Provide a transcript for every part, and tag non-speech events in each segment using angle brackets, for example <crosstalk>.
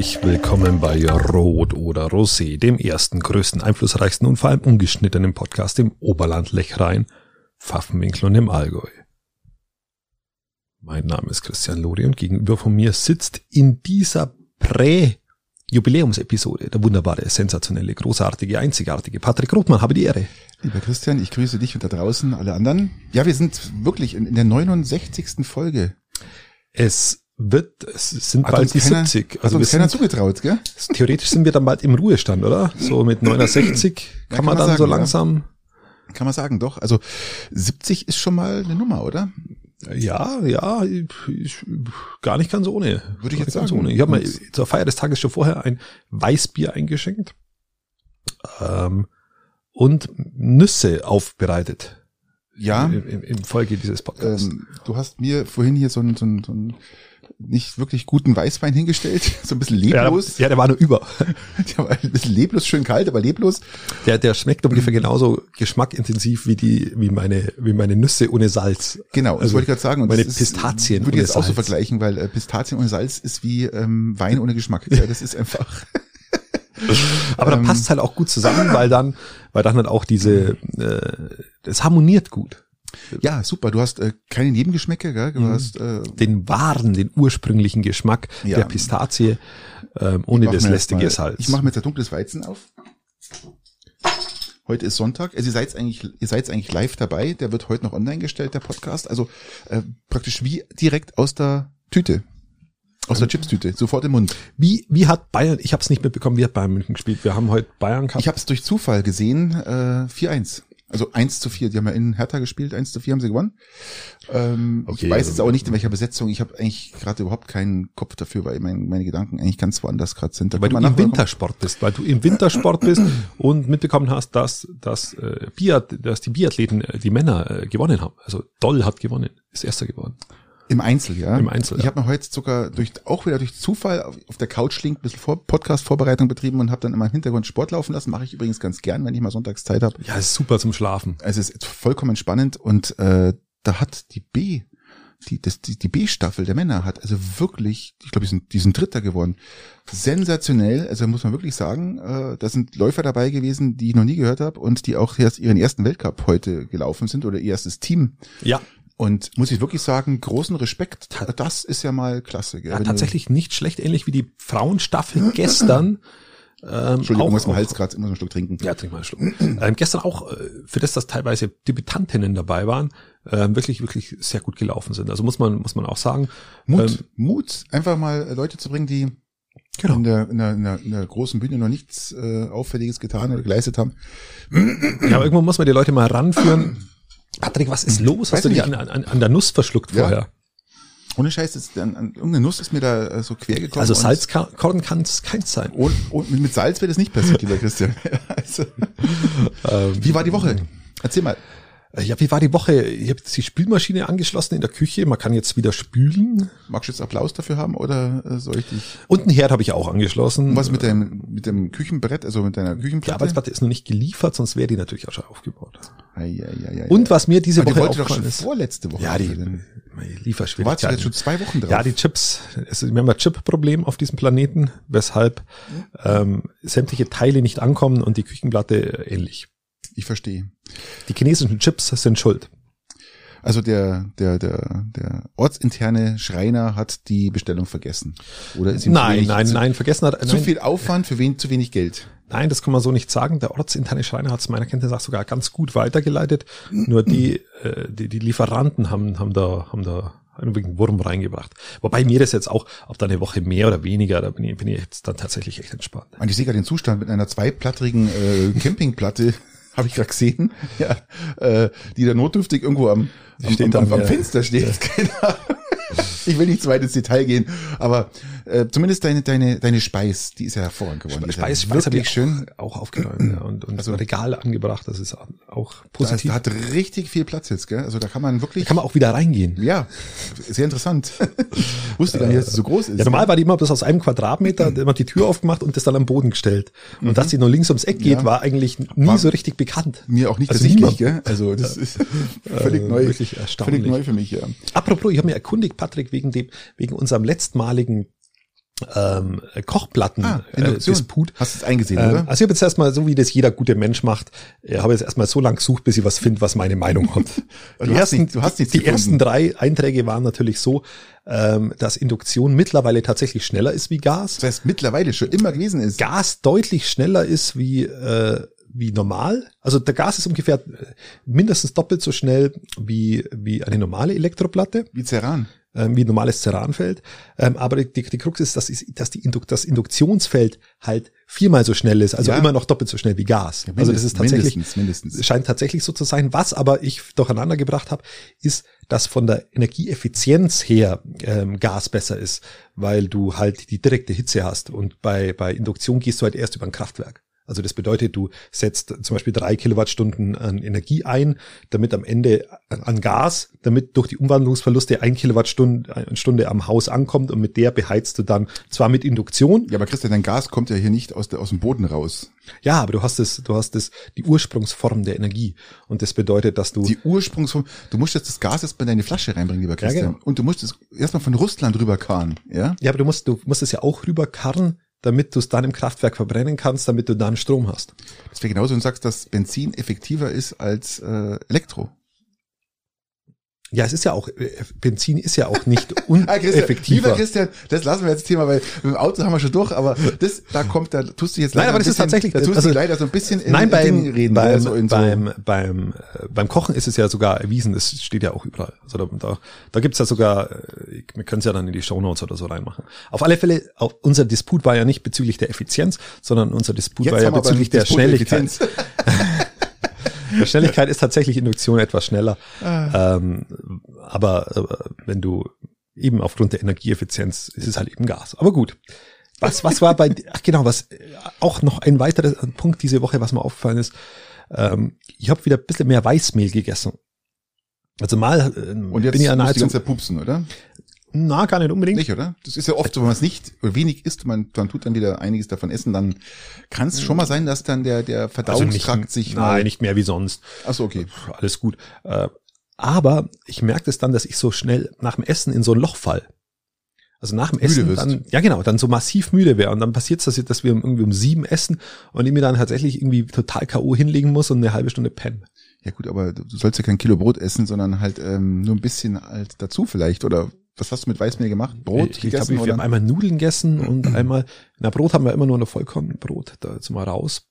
Herzlich willkommen bei Rot oder Rosé, dem ersten, größten, einflussreichsten und vor allem ungeschnittenen Podcast im Oberland Lechrein, Pfaffenwinkel und im Allgäu. Mein Name ist Christian Lori und gegenüber von mir sitzt in dieser Prä-Jubiläumsepisode der wunderbare, sensationelle, großartige, einzigartige Patrick Rothmann. Habe die Ehre. Lieber Christian, ich grüße dich und da draußen alle anderen. Ja, wir sind wirklich in, in der 69. Folge. Es wird, es sind Hat bald die keiner- 70. Hat uns wir keiner sind, zugetraut, gell? theoretisch sind wir dann bald im Ruhestand, oder? So mit <clears throat> 69 kann, kann man man dann sagen, so ja. langsam, Kann man sagen, doch. Also 70 ist schon mal eine Nummer, oder? ja, ja, ich, ich, gar nicht ganz ohne. Würde ich jetzt sagen. Ohne. Ich habe Und- zur Feier des Tages schon vorher ein Weißbier eingeschenkt ähm, und Nüsse aufbereitet. Ja. In, in, in Folge dieses Podcasts. Ähm, du hast mir vorhin hier so einen, so, einen, so einen nicht wirklich guten Weißwein hingestellt, <laughs> so ein bisschen ja, leblos. ja, der war nur über. <laughs> Der war ein bisschen leblos, schön kalt, aber leblos. Der, der schmeckt ungefähr genauso geschmackintensiv wie die, wie meine, wie meine Nüsse ohne Salz. Genau, das Also wollte ich gerade sagen. Und meine das ist- Pistazien Würde ich jetzt auch so vergleichen, weil äh, Pistazien ohne Salz ist wie ähm, Wein ohne Geschmack. Ja, das ist einfach. <laughs> Aber da Ähm, passt halt auch gut zusammen, weil dann, weil dann halt auch diese, äh, das harmoniert gut. Ja, super. Du hast äh, keine Nebengeschmäcke, gell? Mhm. Du hast äh, Den wahren, den ursprünglichen Geschmack Ja. der Pistazie, ähm, ohne das lästige mal- Salz. Ich mache mir jetzt ein dunkles Weizen auf. Heute ist Sonntag. Also ihr seid eigentlich, ihr seid eigentlich live dabei. Der wird heute noch online gestellt, der Podcast. Also äh, praktisch wie direkt aus der Tüte. Aus der Chipstüte, sofort im Mund. Wie, wie hat Bayern, ich habe es nicht mitbekommen, wie hat Bayern München gespielt? Wir haben heute Bayern gehabt. Ich habe es durch Zufall gesehen, äh, 4-1. Also 1 zu 4. Die haben ja in Hertha gespielt, 1 zu 4 haben sie gewonnen. Ähm, Okay, ich weiß also- jetzt auch nicht, in welcher Besetzung. Ich habe eigentlich gerade überhaupt keinen Kopf dafür, weil mein, meine Gedanken eigentlich ganz woanders gerade sind. Da weil du im Wintersport bist, weil du im Wintersport bist <clears throat> und mitbekommen hast, dass, dass, äh, Biath, dass die Biathleten, äh, die Männer, äh, gewonnen haben. Also Doll hat gewonnen, ist erster geworden. Im Einzel, ja. Im Einzel, Ich ja. habe mir heute sogar durch auch wieder durch Zufall auf, auf der Couch link ein bisschen vor, Podcast-Vorbereitung betrieben und habe dann immer im Hintergrund Sport laufen lassen. Mache ich übrigens ganz gern, wenn ich mal sonntags Zeit habe. Ja, ist super zum Schlafen. Also es ist vollkommen spannend und äh, da hat die B, die, das, die, die B-Staffel der Männer hat also wirklich, ich glaube, die sind, die sind Dritter geworden. Sensationell, also muss man wirklich sagen, äh, da sind Läufer dabei gewesen, die ich noch nie gehört habe und die auch erst ihren ersten Weltcup heute gelaufen sind oder ihr erstes Team. Ja, Und muss ich wirklich sagen, großen Respekt, das ist ja mal klasse. Gell? ja tatsächlich nicht schlecht, ähnlich wie die Frauenstaffel <laughs> gestern. Ähm, Entschuldigung, auch- muss im Hals gerade immer so einen Schluck trinken. Ja, trink mal einen Schluck. ähm, gestern auch, äh, für das, dass teilweise Debütantinnen dabei waren, ähm, wirklich, wirklich sehr gut gelaufen sind. Also muss man, muss man auch sagen. Mut, Ähm, Mut, einfach mal äh, Leute zu bringen, die Genau. in, der, in, der, in, der, in der großen Bühne noch nichts äh, Auffälliges getan oder geleistet haben. Ja, aber irgendwo muss man die Leute mal ranführen. Patrick, was ist los? Weiß Hast du ich dich an, an, an der Nuss verschluckt Ja. vorher? Ohne Scheiß, ist, an, an, irgendeine Nuss ist mir da äh, so quer gekommen. Also Salzkorn kann es keins sein. Und, und mit, mit Salz wäre das nicht passiert, lieber Christian. <laughs> also, Ähm, wie war die Woche? Erzähl mal. Äh, Ja, wie war die Woche? Ich habe die Spülmaschine angeschlossen in der Küche. Man kann jetzt wieder spülen. Magst du jetzt Applaus dafür haben oder äh, soll ich dich? Und einen Herd habe ich auch angeschlossen. Und was mit dem, mit dem Küchenbrett, also mit deiner die Küchenplatte? Arbeitsplatte ist noch nicht geliefert, sonst wäre die natürlich auch schon aufgebaut. Ei, ei, ei, Und was mir diese Aber die Woche wollte doch schon vorletzte Woche. Ja, die liefern. Du warst Lieferschwierigkeiten. jetzt schon zwei Wochen drauf. Ja, die Chips. Es ist, wir haben ein Chip-Problem auf diesem Planeten, weshalb ähm, sämtliche Teile nicht ankommen und die Küchenplatte äh, ähnlich. Ich verstehe. Die chinesischen Chips sind schuld. Also der, der, der, der ortsinterne Schreiner hat die Bestellung vergessen. Oder ist ihm zu Nein, wenig, nein, zu, nein, vergessen hat. Zu nein, viel Aufwand für wen, zu wenig Geld. nein, das kann man so nicht sagen. Der ortsinterne Schreiner hat es meiner Kenntnis nach sogar ganz gut weitergeleitet. Nur die, äh, die, die Lieferanten haben, haben da, haben da einen Wurm reingebracht. Wobei mir das jetzt auch, ob da eine Woche mehr oder weniger, da bin ich, bin ich jetzt dann tatsächlich echt entspannt. Und ich sehe gerade den Zustand mit einer zweiplattrigen äh, Campingplatte, habe ich gerade gesehen, ja, äh, die da notdürftig irgendwo am, am, am, am, am ja. Fenster steht. <laughs> Keine Ahnung. Ich will nicht zu weit ins Detail gehen, aber äh, zumindest deine deine deine Speis, die ist ja hervorragend geworden. Die ist Speis, Speis wirklich ich schön. auch aufgeräumt ja, und, und Also- Regale angebracht. Das ist auch Da, ist, positiv. da hat richtig viel Platz jetzt, gell? Also da kann man wirklich. Da kann man auch wieder reingehen. ja, sehr interessant. <laughs> Wusste gar nicht, dass es so groß ist. Ja, normal war die immer bis aus einem Quadratmeter, <clears throat> immer die Tür aufgemacht und das dann am Boden gestellt. Und dass die nur links ums Eck geht, Mhm. Ja. war eigentlich nie War so richtig bekannt. Mir auch nicht Also ersichtlich, niemand. gell? Also das ist <laughs> völlig Äh, neu. wirklich erstaunlich. Völlig neu für mich, ja. Apropos, ich habe mir erkundigt, Patrick, wegen dem, wegen unserem letztmaligen ähm, Kochplatten Ah, äh, Induktion. Disput. Hast du es eingesehen, Ähm, oder? also ich habe jetzt erstmal, so wie das jeder gute Mensch macht, äh, habe jetzt erstmal so lange gesucht, bis ich was finde, was meine Meinung hat. <laughs> Du hast nicht- du hast nichts die gefunden. ersten drei Einträge waren natürlich so, ähm, dass Induktion mittlerweile tatsächlich schneller ist wie Gas. Das heißt, mittlerweile schon immer gewesen ist. Gas deutlich schneller ist wie, äh, wie normal. Also der Gas ist ungefähr äh, mindestens doppelt so schnell wie, wie eine normale Elektroplatte Wie Ceran. Ähm, wie ein normales Ceranfeld. Ähm, aber die, die Krux ist, dass, ist, dass die Induk das Induktionsfeld halt viermal so schnell ist, also Ja. immer noch doppelt so schnell wie Gas. also das ist tatsächlich, mindestens, mindestens. scheint tatsächlich so zu sein. Was aber ich durcheinander gebracht habe, ist, dass von der Energieeffizienz her ähm, Gas besser ist, weil du halt die direkte Hitze hast. Und bei, bei Induktion gehst du halt erst über ein Kraftwerk. Also das bedeutet, du setzt zum Beispiel drei Kilowattstunden an Energie ein, damit am Ende an Gas, damit durch die Umwandlungsverluste ein Kilowattstunde eine Stunde am Haus ankommt und mit der beheizt du dann zwar mit Induktion, Ja, aber Christian, dein Gas kommt ja hier nicht aus, der, aus dem Boden raus. ja, aber du hast es, du hast es die Ursprungsform der Energie und das bedeutet, dass du Die Ursprungsform, du musst jetzt das Gas erstmal in deine Flasche reinbringen, lieber Christian. genau. Und du musst es erstmal von Russland rüberkarren, ja? ja, aber du musst du musst es ja auch rüberkarren, damit du es dann im Kraftwerk verbrennen kannst, damit du dann Strom hast. Das wäre genauso, wenn du sagst, dass Benzin effektiver ist als äh, Elektro. Ja, es ist ja auch äh, Benzin ist ja auch nicht <laughs> Christian, lieber. Christian, das lassen wir jetzt Thema, weil mit dem Auto haben wir schon durch, aber das, da kommt, da tust du jetzt Nein, leider aber ein das ist bisschen, tatsächlich- da tust also- du leider so ein bisschen in, Nein, in beim, Dingen reden, beim, so in so, beim, beim, äh, beim Kochen ist es ja sogar erwiesen, das steht ja auch überall. Also da, da, da gibt's ja sogar, äh, wir können es ja dann in die Shownotes oder so reinmachen. Auf alle Fälle, auch unser Disput war ja nicht bezüglich der Effizienz, sondern unser Disput Jetzt war ja aber bezüglich der Disput Schnelligkeit. <laughs> Schnelligkeit ist tatsächlich Induktion etwas schneller. Ah. Ähm, aber äh, wenn du eben aufgrund der Energieeffizienz ist es halt eben Gas. Aber gut. Was, was war bei, ach genau, was äh, auch noch ein weiterer Punkt diese Woche, was mir aufgefallen ist, ähm, ich habe wieder ein bisschen mehr Weißmehl gegessen. Also mal äh, Und jetzt bin ich ja musst du die nahezu, ganze Zeit pupsen, oder? Na, gar nicht unbedingt. Nicht, oder? Das ist ja oft so, wenn man es nicht oder wenig isst, man, man tut dann wieder einiges davon essen, dann kann es schon mal sein, dass dann der, der Also Verdauungstrakt nicht, sich nein, nicht mehr wie sonst. Ach so, okay. Alles gut. Äh, aber ich merke es dann, dass ich so schnell nach dem Essen in so ein Loch fall. Also nach dem Müde Essen wirst. dann, ja genau, dann so massiv müde wäre. Und dann passiert es, dass, dass wir irgendwie um sieben essen und ich mir dann tatsächlich irgendwie total K.O. hinlegen muss und eine halbe Stunde pennen. Ja gut, aber du sollst ja kein Kilo Brot essen, sondern halt ähm, nur ein bisschen halt dazu vielleicht. Oder was hast du mit Weißmehl gemacht? Brot ich, ich gegessen glaube, wir haben einmal Nudeln gegessen <clears throat> und einmal, na Brot haben wir immer nur eine Vollkornbrot, da jetzt mal raus.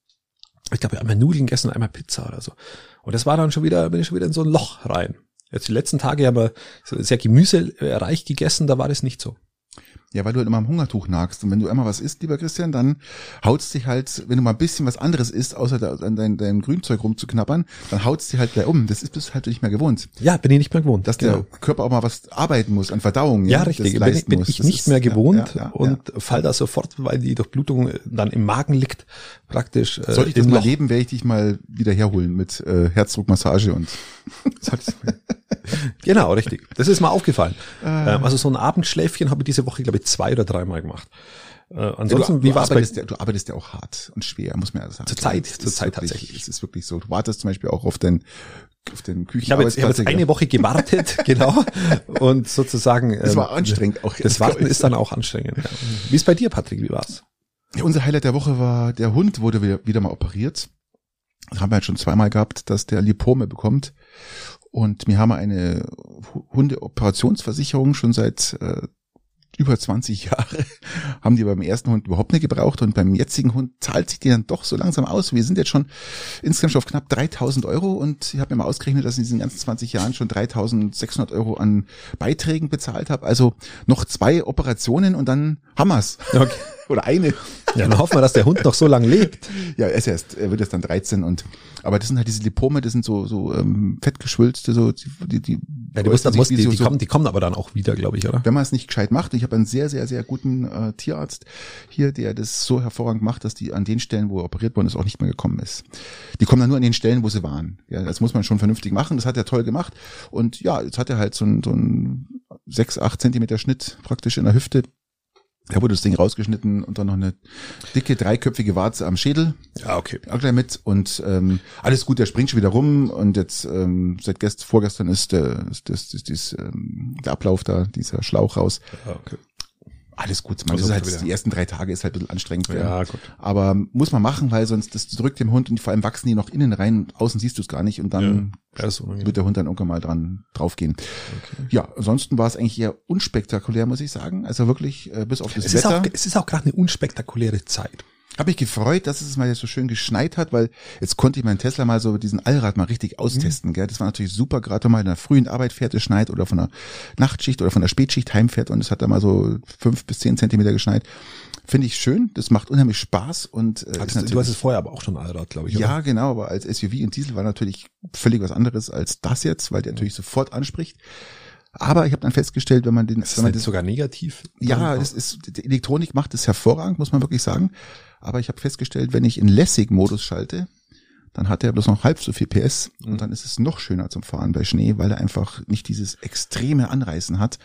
Ich glaube, wir haben einmal Nudeln gegessen und einmal Pizza oder so. Und das war dann schon wieder, bin ich schon wieder in so ein Loch rein. Jetzt die letzten Tage haben wir sehr gemüsereich gegessen, da war das nicht so. Ja, weil du halt immer am Hungertuch nagst. Und wenn du einmal was isst, lieber Christian, dann haut's dich halt, wenn du mal ein bisschen was anderes isst, außer da, an dein, Grünzeug rumzuknabbern, dann haut's dich halt gleich um. Das ist bist du halt nicht mehr gewohnt. Ja, bin ich nicht mehr gewohnt. Dass Genau. der Körper auch mal was arbeiten muss an Verdauung. Ja, das richtig. Bin, leisten bin ich nicht ist- mehr ja, gewohnt ja, ja, und fall da sofort, weil die Durchblutung dann im Magen liegt, praktisch. ja. Sollte ich das mal Loch. leben, werde ich dich mal wieder herholen mit äh, Herzdruckmassage und <laughs> <laughs> Genau, richtig. Das ist mir aufgefallen. Äh. Ähm, also so ein Abendschläfchen habe ich diese Woche, glaube ich, zwei oder dreimal gemacht. Äh, ansonsten, du, wie war es ja, du arbeitest ja auch hart und schwer, muss man ja sagen. Zur Zeit, zur ist Zeit wirklich, tatsächlich. Es ist wirklich so. Du wartest zum Beispiel auch auf den, auf den Küchen. Ich habe jetzt, ich habe jetzt eine Woche gewartet, <laughs> genau, und sozusagen. Das war ähm, anstrengend auch. Das Warten ist dann auch anstrengend. Ja. Wie ist bei dir, Patrick? Wie war's? Ja, unser Highlight der Woche war, der Hund wurde wieder, wieder mal operiert. Das haben wir jetzt schon zweimal gehabt, dass der Lipome bekommt. Und wir haben eine Hu- Hundeoperationsversicherung schon seit äh, über 20 <laughs> Jahre. haben die beim ersten Hund überhaupt nicht gebraucht und beim jetzigen Hund zahlt sich die dann doch so langsam aus. Wir sind jetzt schon insgesamt auf knapp 3000 Euro und ich habe mir mal ausgerechnet, dass ich in diesen ganzen 20 Jahren schon 3600 Euro an Beiträgen bezahlt habe. Also noch zwei Operationen und dann haben wir's. Okay. Oder eine. Ja, dann hoffen wir, dass der Hund noch so lange lebt. Ja, er ist erst, er wird erst dann 13 und aber das sind halt diese Lipome, das sind so so ähm, fettgeschwülste, so die die, Ja, die, muss, äußern muss, die, so, die, kommen, die kommen aber dann auch wieder, glaube ich, oder? wenn man es nicht gescheit macht. Ich habe einen sehr sehr sehr guten äh, Tierarzt hier, der das so hervorragend macht, dass die an den Stellen, wo er operiert worden ist, auch nicht mehr gekommen ist. Die kommen dann nur an den Stellen, wo sie waren. Ja, das muss man schon vernünftig machen. Das hat er toll gemacht und ja, jetzt hat er halt so ein so ein sechs acht Zentimeter Schnitt praktisch in der Hüfte. Da wurde das Ding rausgeschnitten und dann noch eine dicke dreiköpfige Warze am Schädel. Ja, okay. auch gleich mit und ähm, alles gut, der springt schon wieder rum und jetzt ähm, seit gest vorgestern ist der ist, das, ist, ist, ähm, der Ablauf da, dieser Schlauch raus. Ja, okay. Alles gut, man, Also das ist halt, wieder. die ersten drei Tage ist halt ein bisschen anstrengend. Ja, gut. Aber muss man machen, weil sonst das drückt dem Hund und vor allem wachsen die noch innen rein, außen siehst du es gar nicht und dann Ja, ist wird der Hund dann irgendwann mal dran draufgehen. Okay. Ja, ansonsten war es eigentlich eher unspektakulär, muss ich sagen. Also wirklich äh, bis auf das Es ist, Wetter. auch, es ist auch gerade eine unspektakuläre Zeit. Habe mich gefreut, dass es mal jetzt so schön geschneit hat, weil jetzt konnte ich meinen Tesla mal so diesen Allrad mal richtig austesten. Gell? Das war natürlich super, gerade wenn man in der frühen Arbeit fährt, es schneit oder von der Nachtschicht oder von der Spätschicht heimfährt und es hat da mal so fünf bis zehn Zentimeter geschneit. Finde ich schön, das macht unheimlich Spaß und äh, Hattest, du hast es vorher aber auch schon Allrad, glaube ich. oder? ja, genau, aber als SUV und Diesel war natürlich völlig was anderes als das jetzt, weil der natürlich sofort anspricht. Aber ich habe dann festgestellt, wenn man den, Ist wenn das man nicht sogar negativ? ja, es ist, die Elektronik macht es hervorragend, muss man wirklich sagen. Aber ich habe festgestellt, wenn ich in Lässig-Modus schalte, dann hat er bloß noch halb so viel PS Mhm. und dann ist es noch schöner zum Fahren bei Schnee, weil er einfach nicht dieses extreme Anreißen hat.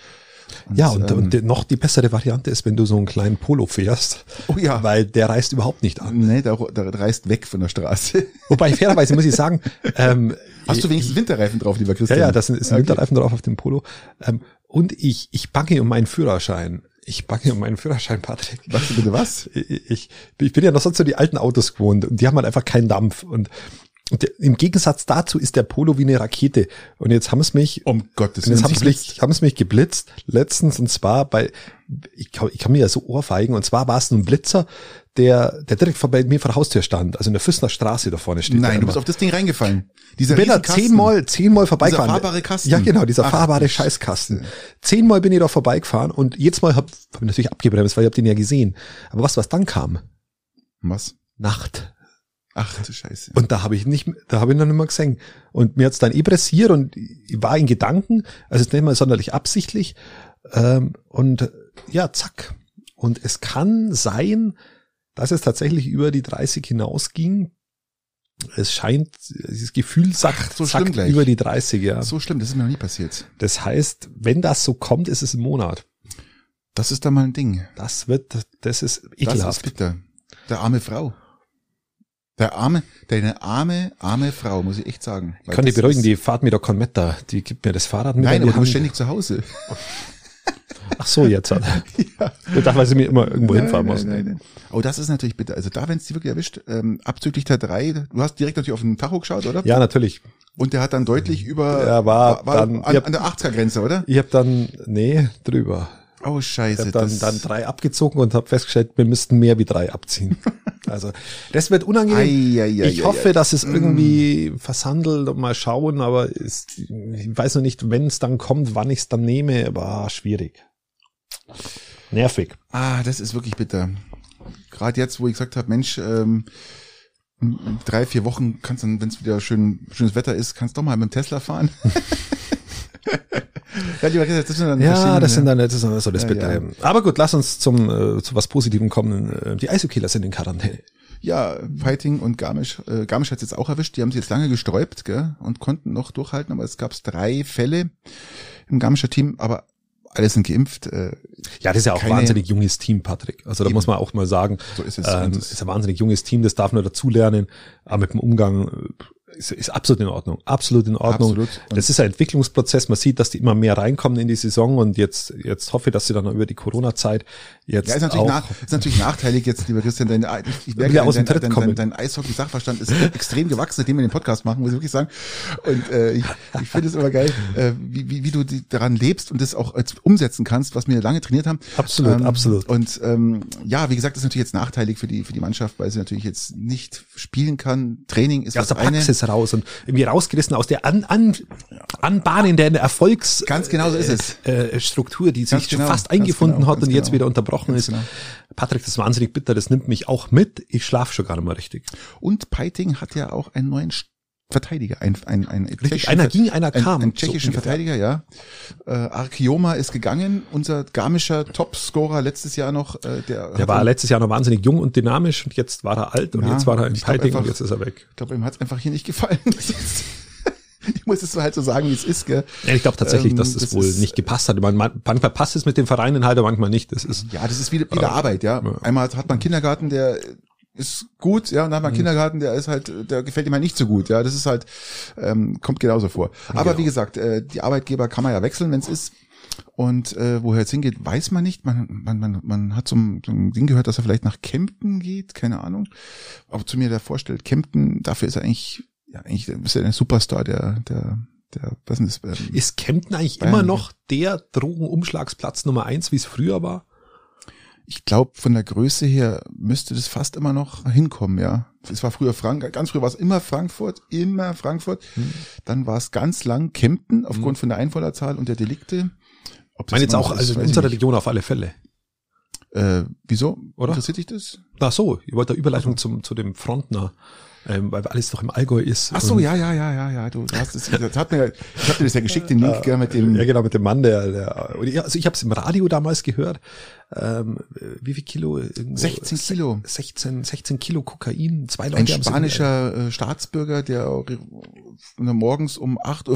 Ja, und, ähm, und die- noch die bessere Variante ist, wenn du so einen kleinen Polo fährst, oh ja, weil der reißt überhaupt nicht an. nee, der, der reißt weg von der Straße. Wobei, fairerweise muss ich sagen, <laughs> ähm, Hast du wenigstens Winterreifen drauf, lieber Christian? Ja, ja, das ist ein Okay. Winterreifen drauf auf dem Polo. Ähm, und ich, ich bange um meinen Führerschein. Ich bange um meinen Führerschein, Patrick. Machst du bitte was? <laughs> Ich, ich, ich bin ja noch sonst so die alten Autos gewohnt und die haben halt einfach keinen Dampf. Und, und im Gegensatz dazu ist der Polo wie eine Rakete. Und jetzt haben es mich, Um Gottes und jetzt Willen. haben es mich, haben es mich geblitzt letztens und zwar bei, ich kann, ich kann mir ja so ohrfeigen und zwar war es ein Blitzer, der, der direkt vor bei mir vor der Haustür stand, also in der Füssner Straße da vorne steht. Nein, du bist auf das Ding reingefallen. Dieser bin da zehnmal, zehnmal vorbeigefahren. Dieser fahrbare Kasten. Ja, genau, dieser Ach, fahrbare Scheißkasten. Zehnmal bin ich da vorbeigefahren und jedes Mal hab, hab ich natürlich abgebremst, weil ich hab den ja gesehen. Aber was, was dann kam? Was? Nacht. Ach du Scheiße. Und da habe ich nicht, da habe ich noch nicht mal gesehen. Und mir hat's dann eh pressiert und ich war in Gedanken, also es ist nicht mal sonderlich absichtlich. Ähm, und ja, zack. Und es kann sein, dass es tatsächlich über die 30 hinausging. Es scheint, dieses Gefühl sagt, so schlimm gleich. über die 30, ja. So schlimm, das ist mir noch nie passiert. Das heißt, wenn das so kommt, ist es ein Monat. Das ist da mal ein Ding. Das wird, das ist Das ist ekelhaft. bitter. Der arme Frau. Der arme, deine arme, arme Frau, muss ich echt sagen. Ich kann die beruhigen, die fahrt mir doch kein da. Die gibt mir das Fahrrad mit Nein, aber du ständig zu Hause. <laughs> Ach so, jetzt. <laughs> ja. Ich dachte, weil sie mir immer irgendwo hinfahren muss. nein, nein. Oh, das ist natürlich bitter. Also da, wenn es die wirklich erwischt, ähm, abzüglich der drei, du hast direkt natürlich auf den Tacho geschaut, oder? Ja, natürlich. Und der hat dann deutlich über, Er war dann- an, ich hab- an der 80er-Grenze, oder? Ich habe dann, nee, drüber. Oh, Ich scheiße. habe dann, das- dann drei abgezogen und habe festgestellt, wir müssten mehr wie drei abziehen. <laughs> Also das wird unangenehm. Ei, ei, ei, ich hoffe, dass es irgendwie versandelt und mal schauen, aber es, ich weiß noch nicht, wenn es dann kommt, wann ich es dann nehme, aber ah, schwierig. Nervig. Ah, das ist wirklich bitter. Gerade jetzt, wo ich gesagt habe, Mensch, ähm, in drei, vier Wochen kannst du, wenn es wieder schön, schönes Wetter ist, kannst du doch mal mit dem Tesla fahren. <laughs> ja, lieber Christian, das sind dann Ja, das sind dann das ist dann so das Ja, Bittere. ja. Aber gut, lass uns zum äh, zu was Positivem kommen. Äh, Die Eishockeyer sind in Quarantäne. Ja, Fighting und Garmisch, äh, Garmisch hat jetzt auch erwischt. Die haben sie jetzt lange gesträubt gell, und konnten noch durchhalten, aber es gab drei Fälle im Garmischer Team, aber alle sind geimpft. Äh, Ja, das ist ja auch Keine- ein wahnsinnig junges Team, Patrick. Also da Eben. muss man auch mal sagen, So ist es. ähm, ist ein wahnsinnig junges Team, das darf nur dazulernen, aber mit dem Umgang äh, ist, ist absolut in Ordnung. Absolut in Ordnung. Absolut. Das ist ein Entwicklungsprozess. Man sieht, dass die immer mehr reinkommen in die Saison und jetzt, jetzt hoffe ich, dass sie dann über die Corona-Zeit jetzt Ja, ist natürlich, auch nach, ist natürlich nachteilig jetzt, lieber Christian, dein, ich, ich merke, aus dem dein, dein, kommen. dein, dein Eishockey-Sachverstand ist extrem gewachsen, seitdem wir den Podcast machen, muss ich wirklich sagen. Und äh, ich, ich finde es immer geil, äh, wie, wie, wie du die, daran lebst und das auch als umsetzen kannst, was wir lange trainiert haben. Absolut, ähm, absolut. Und ähm, ja, wie gesagt, das ist natürlich jetzt nachteilig für die für die Mannschaft, weil sie natürlich jetzt nicht spielen kann. Training ist aus das eine. Praxis raus und irgendwie rausgerissen aus der an, an, Anbahnen der Erfolgs Ganz genau so ist es. Äh, Struktur, die Ganz sich genau, fast eingefunden genau, hat und ganz jetzt genau. wieder unterbrochen ist. genau. Patrick, das ist wahnsinnig bitter, das nimmt mich auch mit. Ich schlafe schon gar nicht mehr richtig. Und Peiting hat ja auch einen neuen St- Verteidiger, ein, ein, ein tschechischen einer ging, einer ein, kam, Ein so tschechischen ungefähr. Verteidiger, ja. Äh, Arkioma ist gegangen, unser garmischer Topscorer letztes Jahr noch. Äh, der Der hat war letztes Jahr noch wahnsinnig jung und dynamisch und jetzt war er alt und Ja, jetzt war er im Fighting und jetzt ist er weg. Ich glaube, ihm hat's einfach hier nicht gefallen. <laughs> <laughs> Ich muss es so halt so sagen, wie es ist, gell. Ja, ich glaube tatsächlich, Ähm, dass das, das wohl ist- nicht gepasst hat. Man, man, manchmal passt es mit den Vereinen halt, aber manchmal nicht. Das ist, Ja, das ist wie, wie der Arbeit, ja. ja. Einmal hat man einen Kindergarten, der ist gut, ja, und dann hat man einen Kindergarten, der ist halt, der gefällt ihm halt nicht so gut, ja. Das ist halt, ähm, kommt genauso vor. Aber Genau. wie gesagt, äh, die Arbeitgeber kann man ja wechseln, wenn es ist. Und äh, woher es hingeht, weiß man nicht. Man, man, man, man hat so ein, so ein Ding gehört, dass er vielleicht nach Kempten geht, keine Ahnung. Auch zu mir der vorstellt, Kempten, dafür ist er eigentlich, ja, eigentlich ist er ein Superstar, der, der, der, was ist das? Ähm, ist Kempten eigentlich Bayern, immer noch der Drogenumschlagsplatz Nummer eins, wie es früher war? Ich glaube, von der Größe her müsste das fast immer noch hinkommen, ja. Es war früher Frank, ganz früher war es immer Frankfurt, immer Frankfurt. Hm. Dann war es ganz lang Kempten aufgrund von der Einwohnerzahl und der Delikte. Ob Ich meine jetzt auch, ist, also in unserer. Region auf alle Fälle. Äh, wieso? Oder? Interessiert dich das? Ach so, ich wollte eine Überleitung zum, zu dem Frontner, ähm, weil alles doch im Allgäu ist. Ach so, ja, ja, ja, ja, ja. Du, hast es, das hat mir, ich habe dir das ja geschickt, den Link, <laughs> gell, mit dem. Ja, genau, mit dem Mann, der, der also ich habe es im Radio damals gehört. Ähm, wie viel Kilo? Irgendwo 16 Kilo. 16, 16 Kilo Kokain. Zwei Leute Ein spanischer äh, Staatsbürger, der auch morgens um 8.40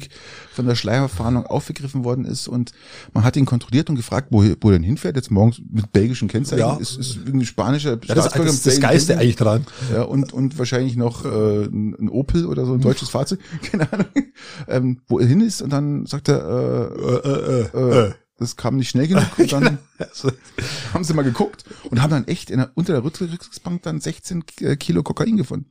Uhr von der Schleierfahndung aufgegriffen worden ist und man hat ihn kontrolliert und gefragt, wo, wo er denn hinfährt, jetzt morgens mit belgischen Kennzeichen, Ja. ist, ist irgendwie spanischer Ja, Staatsbürger. das ist das Geiste eigentlich dran. ja, und, und wahrscheinlich noch äh, ein Opel oder so ein deutsches Fahrzeug, <laughs> keine Ahnung, ähm, wo er hin ist und dann sagt er, äh, Äh, äh, das kam nicht schnell genug und dann <laughs> haben sie mal geguckt und haben dann echt in der, unter der Rückzugsbank dann 16 K- Kilo Kokain gefunden.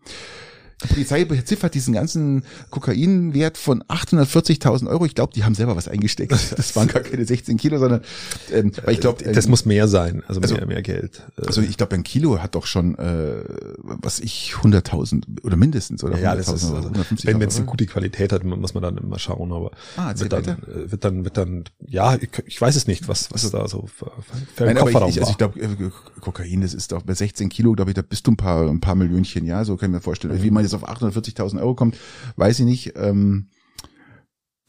Die Polizei beziffert diesen ganzen Kokainwert von 840.000 Euro. Ich glaube, die haben selber was eingesteckt. <laughs> Das waren gar keine 16 Kilo, sondern ähm, weil ich glaube, das muss mehr sein, also, also- mehr, mehr Geld. Äh, also ich glaube, ein Kilo hat doch schon, äh, was ich, 100.000 oder mindestens oder ja, das 100.000 ist, oder also, 150.000 wenn es eine gute Qualität hat, muss man dann immer schauen, aber Ah, wird dann, äh, wird dann, wird dann, ja, ich, ich weiß es nicht, was, was da so für, für Nein, aber ich, Kofferraum ich, also ich glaube, Kokain, das ist doch bei 16 Kilo, glaube ich, da bist du ein paar, ein paar Millionchen, ja, so kann ich mir vorstellen. Wie man jetzt auf 840.000 Euro kommt, weiß ich nicht. Ähm,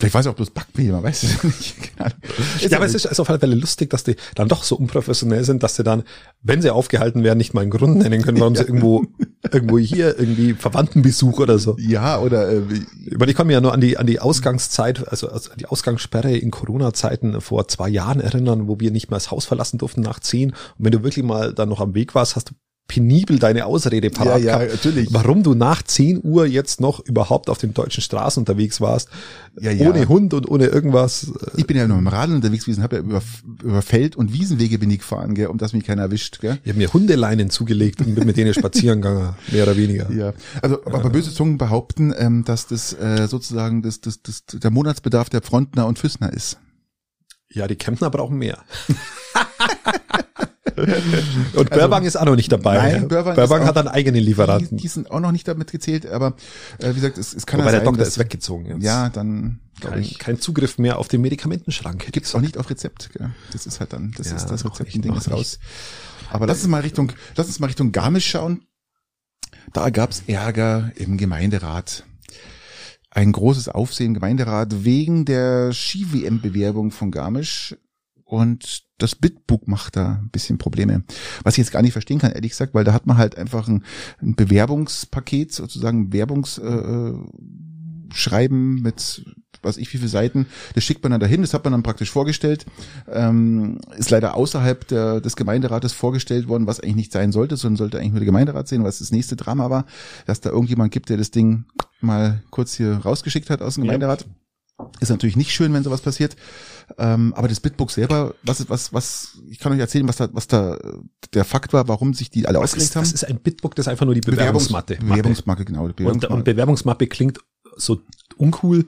vielleicht weiß ich auch bloß Backmehl, man weiß es <laughs> nicht. Ja, aber es ist, ist auf alle Fälle lustig, dass die dann doch so unprofessionell sind, dass sie dann, wenn sie aufgehalten werden, nicht mal einen Grund nennen können, warum <laughs> sie irgendwo, irgendwo hier irgendwie Verwandtenbesuch oder so. ja, oder äh, wie- Ich kann mich ja nur an die, an die Ausgangszeit, also also an die Ausgangssperre in Corona-Zeiten vor zwei Jahren erinnern, wo wir nicht mehr das Haus verlassen durften nach zehn. Und wenn du wirklich mal dann noch am Weg warst, hast du penibel deine Ausrede parat Ja, ja, natürlich. warum du nach 10 Uhr jetzt noch überhaupt auf den deutschen Straßen unterwegs warst, Ja, ja. ohne Hund und ohne irgendwas. ich bin ja noch im Radl unterwegs gewesen, habe ja über, über Feld- und Wiesenwege bin ich gefahren, gell, um dass mich keiner erwischt. Gell? Ich habe mir Hundeleinen zugelegt und bin mit denen spazieren gegangen, mehr oder weniger. Ja, also aber böse Zungen behaupten, ähm, dass das äh, sozusagen das, das, das, der Monatsbedarf der Frontner und Füßner ist. Ja, die Kempner brauchen mehr. <laughs> <laughs> und Börbang ist auch noch nicht dabei. Also, Nein, ist auch- hat einen eigenen Die, Lieferanten. die sind auch noch nicht damit gezählt, aber äh, wie gesagt, es, es kann Wobei ja der sein, Doktor dass, ist weggezogen jetzt. Ja, dann kein, ich, kein Zugriff mehr auf den Medikamentenschrank. gibt's auch nicht auf Rezept. Gell? Das ist halt dann, das Ja, ist das Rezeptending ist raus. Aber lass uns mal Richtung, lass uns mal Richtung Garmisch schauen. Da gab's Ärger im Gemeinderat. Ein großes Aufsehen im Gemeinderat wegen der Ski-WM-Bewerbung von Garmisch. Und das Bitbook macht da ein bisschen Probleme. Was ich jetzt gar nicht verstehen kann, ehrlich gesagt, weil da hat man halt einfach ein, ein Bewerbungspaket, sozusagen Werbungs, äh, äh, Schreiben mit was ich wie viele Seiten, das schickt man dann dahin, das hat man dann praktisch vorgestellt, ähm, ist leider außerhalb der, des Gemeinderates vorgestellt worden, was eigentlich nicht sein sollte, sondern sollte eigentlich nur der Gemeinderat sehen, was das nächste Drama war, dass da irgendjemand gibt, der das Ding mal kurz hier rausgeschickt hat aus dem Ja. Ist natürlich nicht schön, wenn sowas passiert. Ähm, aber das Bitbook selber, was ist, was, was, ich kann euch erzählen, was da, was da der Fakt war, warum sich die alle Was aufgeregt ist, haben. das ist ein Bitbook, das ist einfach nur die Bewerbungsmatte. Mappe. Bewerbungsmappe, genau. Die Und, Bewerbungsmappe. und Bewerbungsmappe klingt so uncool.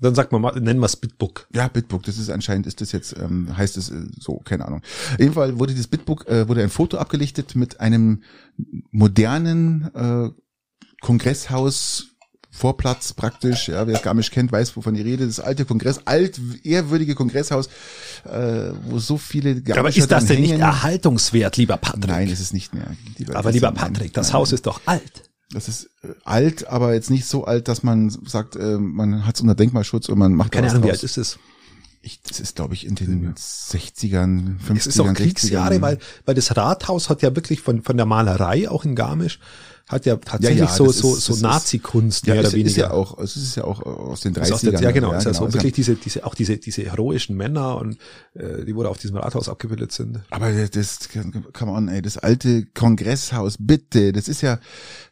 Dann sagt man nennen wir es Bitbook. Ja, Bitbook, das ist anscheinend, ist das jetzt, ähm, heißt es äh, so, keine Ahnung. Auf jeden Fall wurde dieses Bitbook, äh, wurde ein Foto abgelichtet mit einem modernen äh, Kongresshaus Vorplatz praktisch. Ja, wer Garmisch kennt, weiß, wovon die Rede. Das alte Kongress, alt, ehrwürdige Kongresshaus, äh, wo so viele Garmischer Aber ist das denn nicht erhaltungswert, lieber Patrick? Nein, ist es nicht mehr. Lieber aber lieber Patrick, das nein, Haus ist doch alt. Das ist äh, alt, aber jetzt nicht so alt, dass man sagt, äh, man hat es unter Denkmalschutz und man macht Keine Ahnung, wie alt ist es? Ich, das ist, glaube ich, in den 60ern, 50ern, es ist auch Kriegsjahre, weil, weil das Rathaus hat ja wirklich von, von der Malerei auch in Garmisch hat ja tatsächlich ja, ja, so, so, ist, so Nazi-Kunst ja, mehr oder weniger. Ist ja auch, es ist ja auch aus den 30ern. ja, genau. Ja, ist ja genau. so wirklich diese, diese, auch diese, diese heroischen Männer und, äh, die wohl auf diesem Rathaus abgebildet sind. Aber das, come on, ey, das alte Kongresshaus, bitte, das ist ja,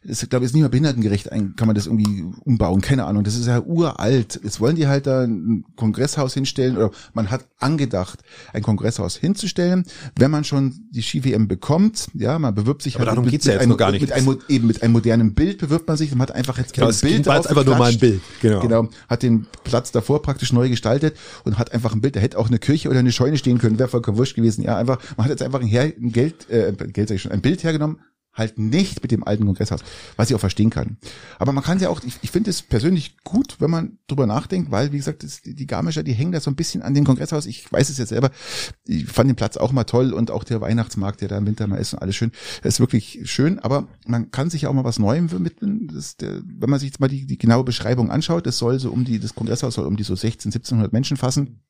das glaube ich, ist nicht mehr behindertengerecht, kann man das irgendwie umbauen, keine Ahnung, das ist ja uralt. Jetzt wollen die halt da ein Kongresshaus hinstellen oder man hat angedacht, ein Kongresshaus hinzustellen, wenn man schon die Ski-WM bekommt, ja, man bewirbt sich Aber halt darum mit, geht's ja jetzt einem, gar nicht. Mit einem, eben mit einem modernen Bild bewirbt man sich, man hat einfach jetzt genau, ein Bild war jetzt einfach nur mal ein Bild, genau. genau. Hat den Platz davor praktisch neu gestaltet und hat einfach ein Bild, da hätte auch eine Kirche oder eine Scheune stehen können, wäre vollkommen wurscht gewesen. Ja, einfach, man hat jetzt einfach ein, Her ein Geld, äh, Geld sag ich schon, ein Bild hergenommen, halt nicht mit dem alten Kongresshaus, was ich auch verstehen kann. Aber man kann ja auch, ich, ich finde es persönlich gut, wenn man drüber nachdenkt, weil, wie gesagt, das, die Garmischer, die hängen da so ein bisschen an dem Kongresshaus. Ich weiß es jetzt selber. Ich fand den Platz auch mal toll und auch der Weihnachtsmarkt, der da im Winter mal ist und alles schön. ist wirklich schön, aber man kann sich ja auch mal was Neuem vermitteln. Das, der, wenn man sich jetzt mal die, die genaue Beschreibung anschaut, das soll so um die, das Kongresshaus soll um die so 16, 1700 Menschen fassen.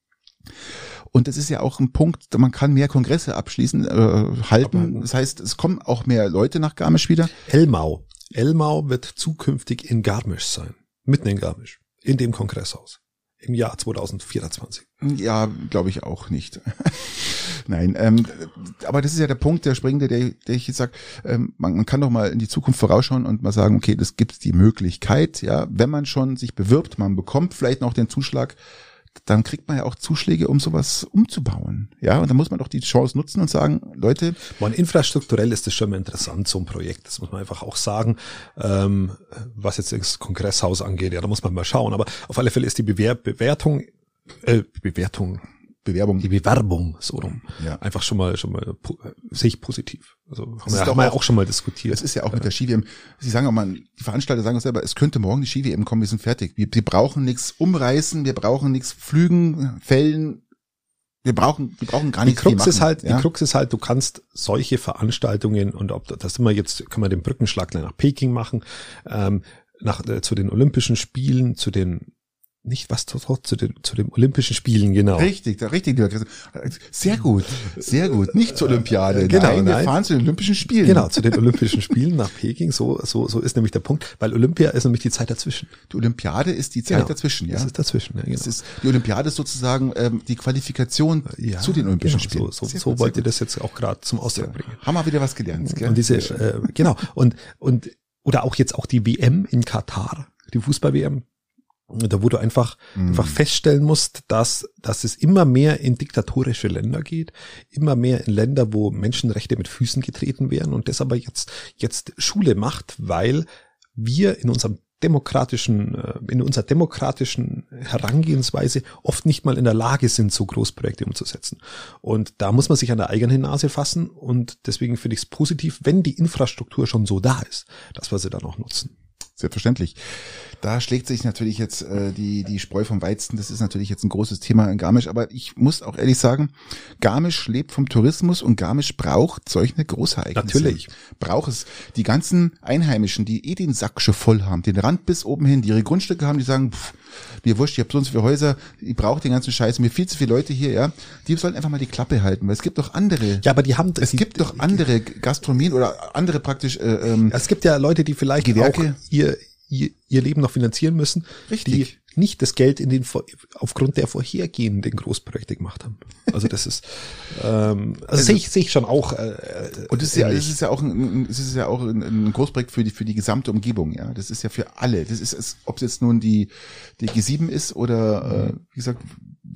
Und das ist ja auch ein Punkt, man kann mehr Kongresse abschließen, äh, halten. Das heißt, es kommen auch mehr Leute nach Garmisch wieder. Elmau. Elmau wird zukünftig in Garmisch sein. Mitten in Garmisch. In dem Kongresshaus. Im Jahr 2024. Ja, glaube ich auch nicht. <laughs> Nein, ähm, aber das ist ja der Punkt, der springende, der, der ich jetzt sage, ähm, man, man kann doch mal in die Zukunft vorausschauen und mal sagen, okay, das gibt die Möglichkeit, ja, wenn man schon sich bewirbt, man bekommt vielleicht noch den Zuschlag, dann kriegt man ja auch Zuschläge, um sowas umzubauen. Ja, und dann muss man doch die Chance nutzen und sagen, Leute. Man, infrastrukturell ist das schon mal interessant, so ein Projekt. Das muss man einfach auch sagen. Ähm, was jetzt das Kongresshaus angeht, ja, da muss man mal schauen. Aber auf alle Fälle ist die Bewer Bewertung, äh, Bewertung, Bewerbung. Die Bewerbung, so rum. Ja. Einfach schon mal, schon mal, sehe ich positiv. Also haben wir, haben wir auch schon mal diskutiert. Das ist ja auch mit der Ski-WM. Sie sagen auch mal, die Veranstalter sagen selber, es könnte morgen die Ski-WM kommen, wir sind fertig. Wir, wir brauchen nichts umreißen, wir brauchen nichts flügen, fällen. Wir brauchen, wir brauchen gar nichts die Krux ist halt, ja? Die Krux ist halt, du kannst solche Veranstaltungen und ob das immer jetzt, können wir den Brückenschlag nach Peking machen, ähm, nach, äh, zu den Olympischen Spielen, zu den nicht was zu, zu, den, zu den Olympischen Spielen, genau. Richtig, da, richtig, sehr gut, sehr gut. Nicht zur Olympiade, genau, nein, wir nein. fahren zu den Olympischen Spielen. Genau, zu den Olympischen Spielen nach Peking, so, so, so ist nämlich der Punkt, weil Olympia ist nämlich die Zeit dazwischen. Die Olympiade ist die Zeit genau, dazwischen, ja. Das ist dazwischen, ja, genau. Das ist, die Olympiade ist sozusagen ähm, die Qualifikation ja, zu den Olympischen genau, Spielen. So, so, so wollt ihr das jetzt auch gerade zum Ausdruck bringen. Haben wir wieder was gelernt, gell? Und diese, äh, genau, und, und, oder auch jetzt auch die WM in Katar, die Fußball-WM, da wo du einfach, mhm. einfach feststellen musst, dass, dass es immer mehr in diktatorische Länder geht, immer mehr in Länder, wo Menschenrechte mit Füßen getreten werden und das aber jetzt, jetzt Schule macht, weil wir in unserem demokratischen, äh, in unserer demokratischen Herangehensweise oft nicht mal in der Lage sind, so Großprojekte umzusetzen. Und da muss man sich an der eigenen Nase fassen und deswegen finde ich es positiv, wenn die Infrastruktur schon so da ist, dass wir sie dann auch nutzen. Selbstverständlich. Da schlägt sich natürlich jetzt äh, die, die Spreu vom Weizen. Das ist natürlich jetzt ein großes Thema in Garmisch. Aber ich muss auch ehrlich sagen, Garmisch lebt vom Tourismus und Garmisch braucht solche Großereignisse. Natürlich. Braucht es. Die ganzen Einheimischen, die eh den Sack schon voll haben, den Rand bis oben hin, die ihre Grundstücke haben, die sagen, pff, mir wurscht, ich habe so und so viele Häuser, ich brauche den ganzen Scheiß, mir viel zu viele Leute hier, ja, die sollen einfach mal die Klappe halten, weil es gibt doch andere. Ja, aber die haben. Es die, gibt doch andere Gastronomien oder andere praktisch. Äh, ähm, es gibt ja Leute, die vielleicht Gewerke. auch ihr ihr, ihr Leben noch finanzieren müssen, Richtig. die nicht das Geld in den aufgrund der vorhergehenden Großprojekte gemacht haben. Also das ist <laughs> ähm, also, also sehe ich, sehe ich schon auch. Äh, und das ist ja, das ist ja auch ein, das ist ja auch ein, Großprojekt für die für die gesamte Umgebung. Ja, das ist ja für alle. Das ist, ob es jetzt nun die die G7 ist oder äh, wie gesagt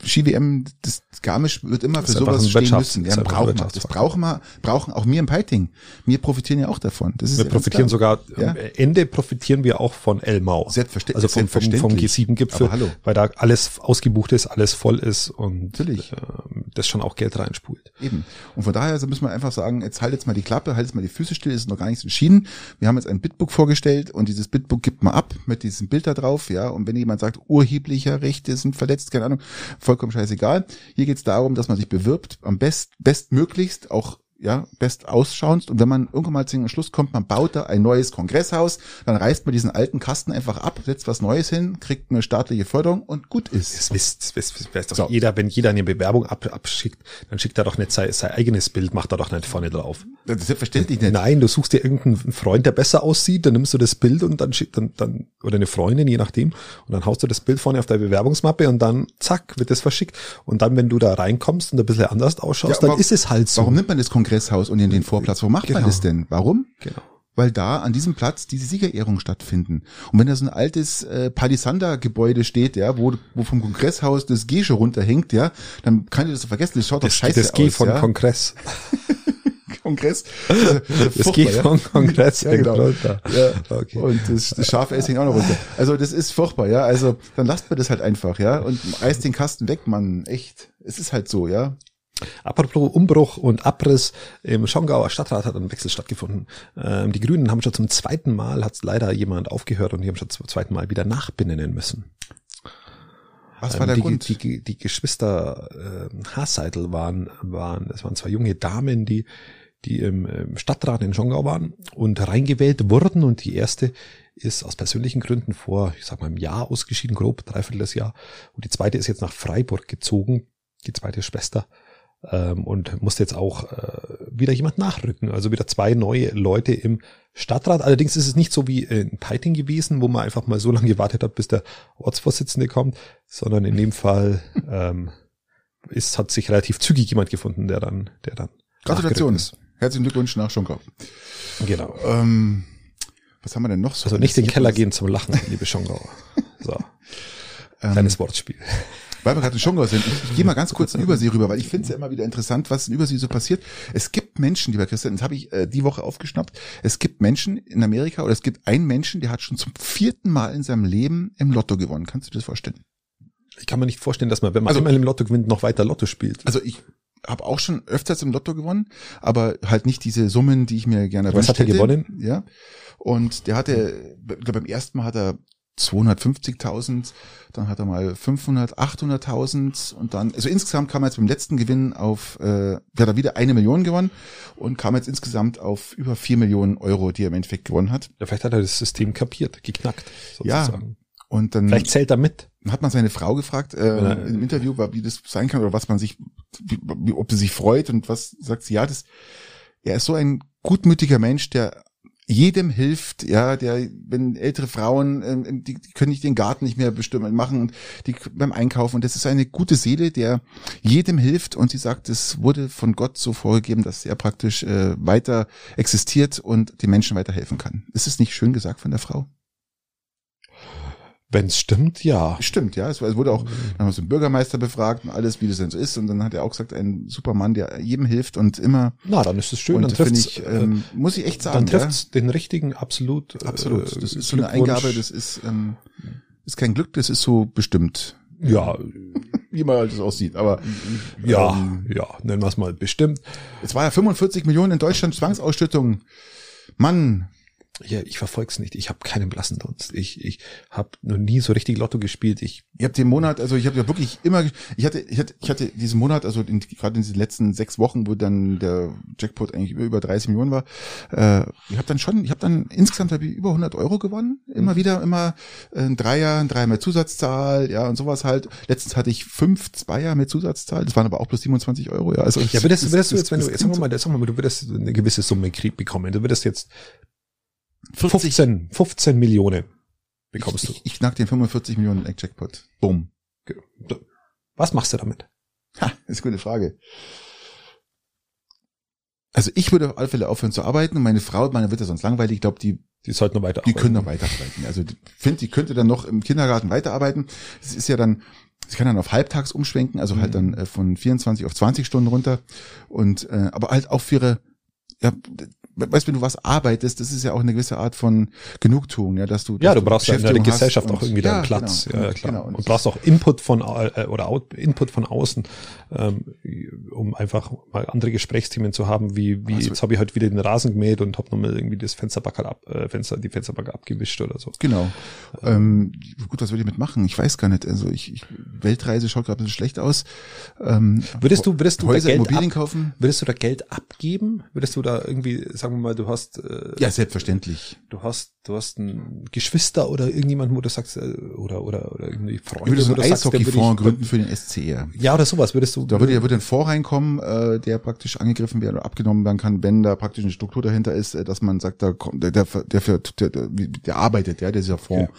Ski-WM, das Garmisch wird immer für sowas stehen müssen. Ja, brauchen wir. Das brauchen wir, brauchen auch wir im Piting. Wir profitieren ja auch davon. wir ja profitieren sogar, ja? am Ende profitieren wir auch von Elmau. Selbstverständlich. Also vom, vom, vom G7 Gipfel, weil da alles ausgebucht ist, alles voll ist und Äh, das schon auch Geld reinspult. Eben. Und von daher also müssen wir einfach sagen, jetzt halt jetzt mal die Klappe, halt jetzt mal die Füße still, ist noch gar nichts entschieden. Wir haben jetzt ein Bitbook vorgestellt und dieses Bitbook gibt man ab mit diesem Bild da drauf, ja. Und wenn jemand sagt, urheblicher Rechte sind verletzt, keine Ahnung, vollkommen scheißegal. Hier geht es darum, dass man sich bewirbt, am best, bestmöglichst auch ja, best ausschauend. Und wenn man irgendwann mal zum Schluss kommt, man baut da ein neues Kongresshaus, dann reißt man diesen alten Kasten einfach ab, setzt was Neues hin, kriegt eine staatliche Förderung und gut ist. Das wisst, das wisst, das weiß doch So. jeder, wenn jeder eine Bewerbung ab, abschickt, dann schickt er doch nicht sein, sein eigenes Bild, macht er doch nicht vorne drauf. Das ist selbstverständlich nicht. Nein, du suchst dir irgendeinen Freund, der besser aussieht, dann nimmst du das Bild und dann schickt dann, dann oder eine Freundin, je nachdem, und dann haust du das Bild vorne auf deine Bewerbungsmappe und dann zack, wird das verschickt. Und dann, wenn du da reinkommst und ein bisschen anders ausschaust, Ja, dann wa- ist es halt so. Warum nimmt man das Kongresshaus und in den Vorplatz? Warum macht man Genau. das denn? Warum? Genau. Weil da an diesem Platz diese Siegerehrungen stattfinden. Und wenn da so ein altes äh, Palisander-Gebäude steht, ja, wo, wo vom Kongresshaus das G schon runterhängt, ja, dann kann ich das so vergessen. Das schaut doch Das, scheiße das G aus. von ja? Kongress. <laughs> Kongress. Das G von Kongress Ja, hängt genau. runter. Ja. Okay. Und das, das scharfe S hängt auch noch runter. Also das ist furchtbar, ja. Also dann lasst mir das halt einfach, ja. Und reißt den Kasten weg, Mann. Echt. Es ist halt so, ja. Apropos Umbruch und Abriss, im Schongauer Stadtrat hat ein Wechsel stattgefunden. Ähm, die Grünen haben schon zum zweiten Mal, hat leider jemand aufgehört und die haben schon zum zweiten Mal wieder nachbenennen müssen. Was Ähm, war der die, Grund? Die, die Geschwister äh, Haseidel waren, waren, es waren zwei junge Damen, die, die im, im Stadtrat in Schongau waren und reingewählt wurden und die erste ist aus persönlichen Gründen vor, ich sag mal, einem Jahr ausgeschieden, grob, dreiviertel des Jahr. Und die zweite ist jetzt nach Freiburg gezogen, die zweite Schwester, ähm, und musste jetzt auch äh, wieder jemand nachrücken. Also wieder zwei neue Leute im Stadtrat. Allerdings ist es nicht so wie in Peiting gewesen, wo man einfach mal so lange gewartet hat, bis der Ortsvorsitzende kommt, sondern in dem Fall ähm, ist, hat sich relativ zügig jemand gefunden, der dann, der dann Gratulation. nachgerückt Herzlichen Glückwunsch nach ist. Genau. Ähm, was haben wir denn noch so? Also nicht in den Keller gehen zum Lachen, liebe Schongauer. So, <laughs> Ähm, kleines Wortspiel. Weil wir gerade in Schongau sind, ich, ich gehe mal ganz kurz in Übersee rüber, weil ich finde es ja immer wieder interessant, was in Übersee so passiert. Es gibt Menschen, lieber Christian, das habe ich äh, die Woche aufgeschnappt, es gibt Menschen in Amerika oder es gibt einen Menschen, der hat schon zum vierten Mal in seinem Leben im Lotto gewonnen. Kannst du dir das vorstellen? Ich kann mir nicht vorstellen, dass man, wenn man Also- einmal im Lotto gewinnt, noch weiter Lotto spielt. Also ich habe auch schon öfters im Lotto gewonnen, aber halt nicht diese Summen, die ich mir gerne Was hat er gewonnen? Ja. Und der hatte, ich glaube, beim ersten Mal hat er 250.000, dann hat er mal 500, 800.000 und dann, also insgesamt kam er jetzt beim letzten Gewinn auf, äh, hat er wieder eine Million gewonnen und kam jetzt insgesamt auf über vier Millionen Euro, die er im Endeffekt gewonnen hat. Ja, vielleicht hat er das System kapiert, geknackt, Ja. sozusagen. Und dann Vielleicht zählt er mit. hat man seine Frau gefragt äh, Ja. im Interview, wie das sein kann oder was man sich, wie, ob sie sich freut und was sagt sie, ja, das, er ist so ein gutmütiger Mensch, der jedem hilft, ja, der, wenn ältere Frauen, ähm, die, die können nicht den Garten nicht mehr bestimmen, machen und die beim Einkaufen und das ist eine gute Seele, der jedem hilft und sie sagt, es wurde von Gott so vorgegeben, dass er praktisch äh, weiter existiert und den Menschen weiterhelfen kann. Ist es nicht schön gesagt von der Frau? Wenn es stimmt, ja. Stimmt, ja. Es wurde auch, dann haben wir so einen Bürgermeister befragt und alles, wie das denn so ist. Und dann hat er auch gesagt, ein Supermann, der jedem hilft und immer. Na, dann ist es schön. und dann finde trifft's, ich, ähm, muss ich echt sagen, dann trifft's den richtigen absolut. ja. Absolut. äh, Das ist so eine. Eingabe, das ist, ähm, ist kein Glück, das ist so bestimmt. Ja, Wie man halt das aussieht. Aber ja, ähm, ja, nennen wir es mal bestimmt. es war ja 45 Millionen in Deutschland Zwangsausstattung. Mann, Ja, ich verfolg's nicht. Ich habe keinen blassen Dunst. Ich, ich habe noch nie so richtig Lotto gespielt. Ich ihr habt den Monat, also ich habe ja wirklich immer, ich hatte, ich hatte, ich hatte diesen Monat, also in, gerade in diesen letzten sechs Wochen, wo dann der Jackpot eigentlich über, über 30 Millionen war, äh, ich habe dann schon, ich habe dann insgesamt hab ich über 100 Euro gewonnen, immer wieder, immer äh, ein Dreier, ein Dreier mit Zusatzzahl, ja und sowas halt. Letztens hatte ich fünf Zweier mit Zusatzzahl, das waren aber auch bloß 27 Euro, ja. Also Ja, würdest, würdest du jetzt, wenn du, jetzt sagen wir mal, sagen wir mal, du würdest eine gewisse Summe bekommen. Du würdest jetzt 40, 15, 15 Millionen bekommst du. ich, ich knack den 45 Millionen Jackpot. Bumm. Was machst du damit? Ha, das ist eine gute Frage. Also ich würde auf alle Fälle aufhören zu arbeiten und meine Frau, meine wird ja sonst langweilig, ich glaube, die, Die sollten noch weiter die können noch weiterarbeiten. Also ich finde, die könnte dann noch im Kindergarten weiterarbeiten. Es ist ja dann, sie kann dann auf halbtags umschwenken, also halt dann äh, von 24 auf 20 Stunden runter. Und äh, aber halt auch für ihre ja, weißt, wenn du was arbeitest, das ist ja auch eine gewisse Art von Genugtuung, ja, dass du ja, dass du brauchst ja in der Gesellschaft auch irgendwie und- deinen Platz, genau, ja, ja klar. Genau. Und, brauchst auch Input von äh, oder Out, Input von außen, ähm, um einfach mal andere Gesprächsthemen zu haben, wie wie Also- jetzt habe ich heute wieder den Rasen gemäht und habe nochmal irgendwie das Fensterbackel ab, äh, Fenster die Fensterbacke abgewischt oder so. Genau. Ähm, gut, was würde ich mitmachen? Ich weiß gar nicht. Also ich, ich Weltreise schaut gerade ein bisschen schlecht aus. Ähm, Würdest du würdest du da Häuser, Geld Immobilien ab, kaufen? würdest du da Geld abgeben? Würdest du da irgendwie sagen wir mal, du hast äh, Ja, selbstverständlich. du hast du hast ein Geschwister oder irgendjemanden, wo du sagst äh, oder oder oder irgendwie Ich Freunde, würde so wo einen du der würde Eishockeyfonds gründen für den SCR. Ja, oder sowas würdest du Da würde ja würde ein Fonds reinkommen, äh, der praktisch angegriffen werden oder abgenommen werden kann, wenn da praktisch eine Struktur dahinter ist, äh, dass man sagt, da kommt der der der, der, der, der, der arbeitet, ja, dieser Fonds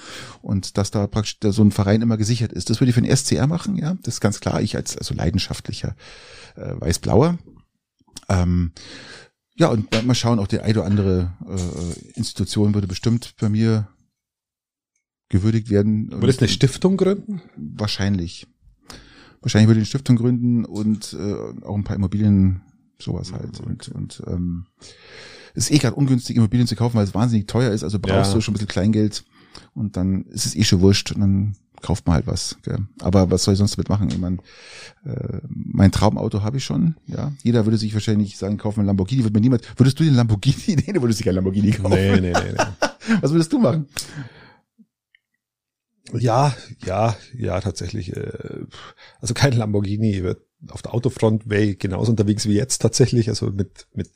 und dass da praktisch da so ein Verein immer gesichert ist. Das würde ich für den SCR machen, ja, das ist ganz klar. Ich als also leidenschaftlicher äh, Weiß-Blauer. Ähm, ja, und mal schauen, auch die eine oder andere äh, Institution würde bestimmt bei mir gewürdigt werden. würdest eine Und- Stiftung gründen? Wahrscheinlich. Wahrscheinlich würde ich eine Stiftung gründen und äh, auch ein paar Immobilien, sowas halt. Und, und ähm, es ist eh gerade ungünstig, Immobilien zu kaufen, weil es wahnsinnig teuer ist. Also brauchst Ja. du schon ein bisschen Kleingeld und dann ist es eh schon wurscht und dann kauft man halt was. Gell? Aber was soll ich sonst damit machen? Ich mein, äh, mein Traumauto habe ich schon. Ja, jeder würde sich wahrscheinlich sagen, kaufen einen Lamborghini. Würde mir niemand. Würdest du den Lamborghini? <laughs> Nee, du würdest dich kein Lamborghini kaufen. Nee, nee, nee, nee. <laughs> Was würdest du machen? Ja, ja, ja, tatsächlich. Äh, also kein Lamborghini wird auf der Autofront wäre ich genauso unterwegs wie jetzt tatsächlich. Also mit mit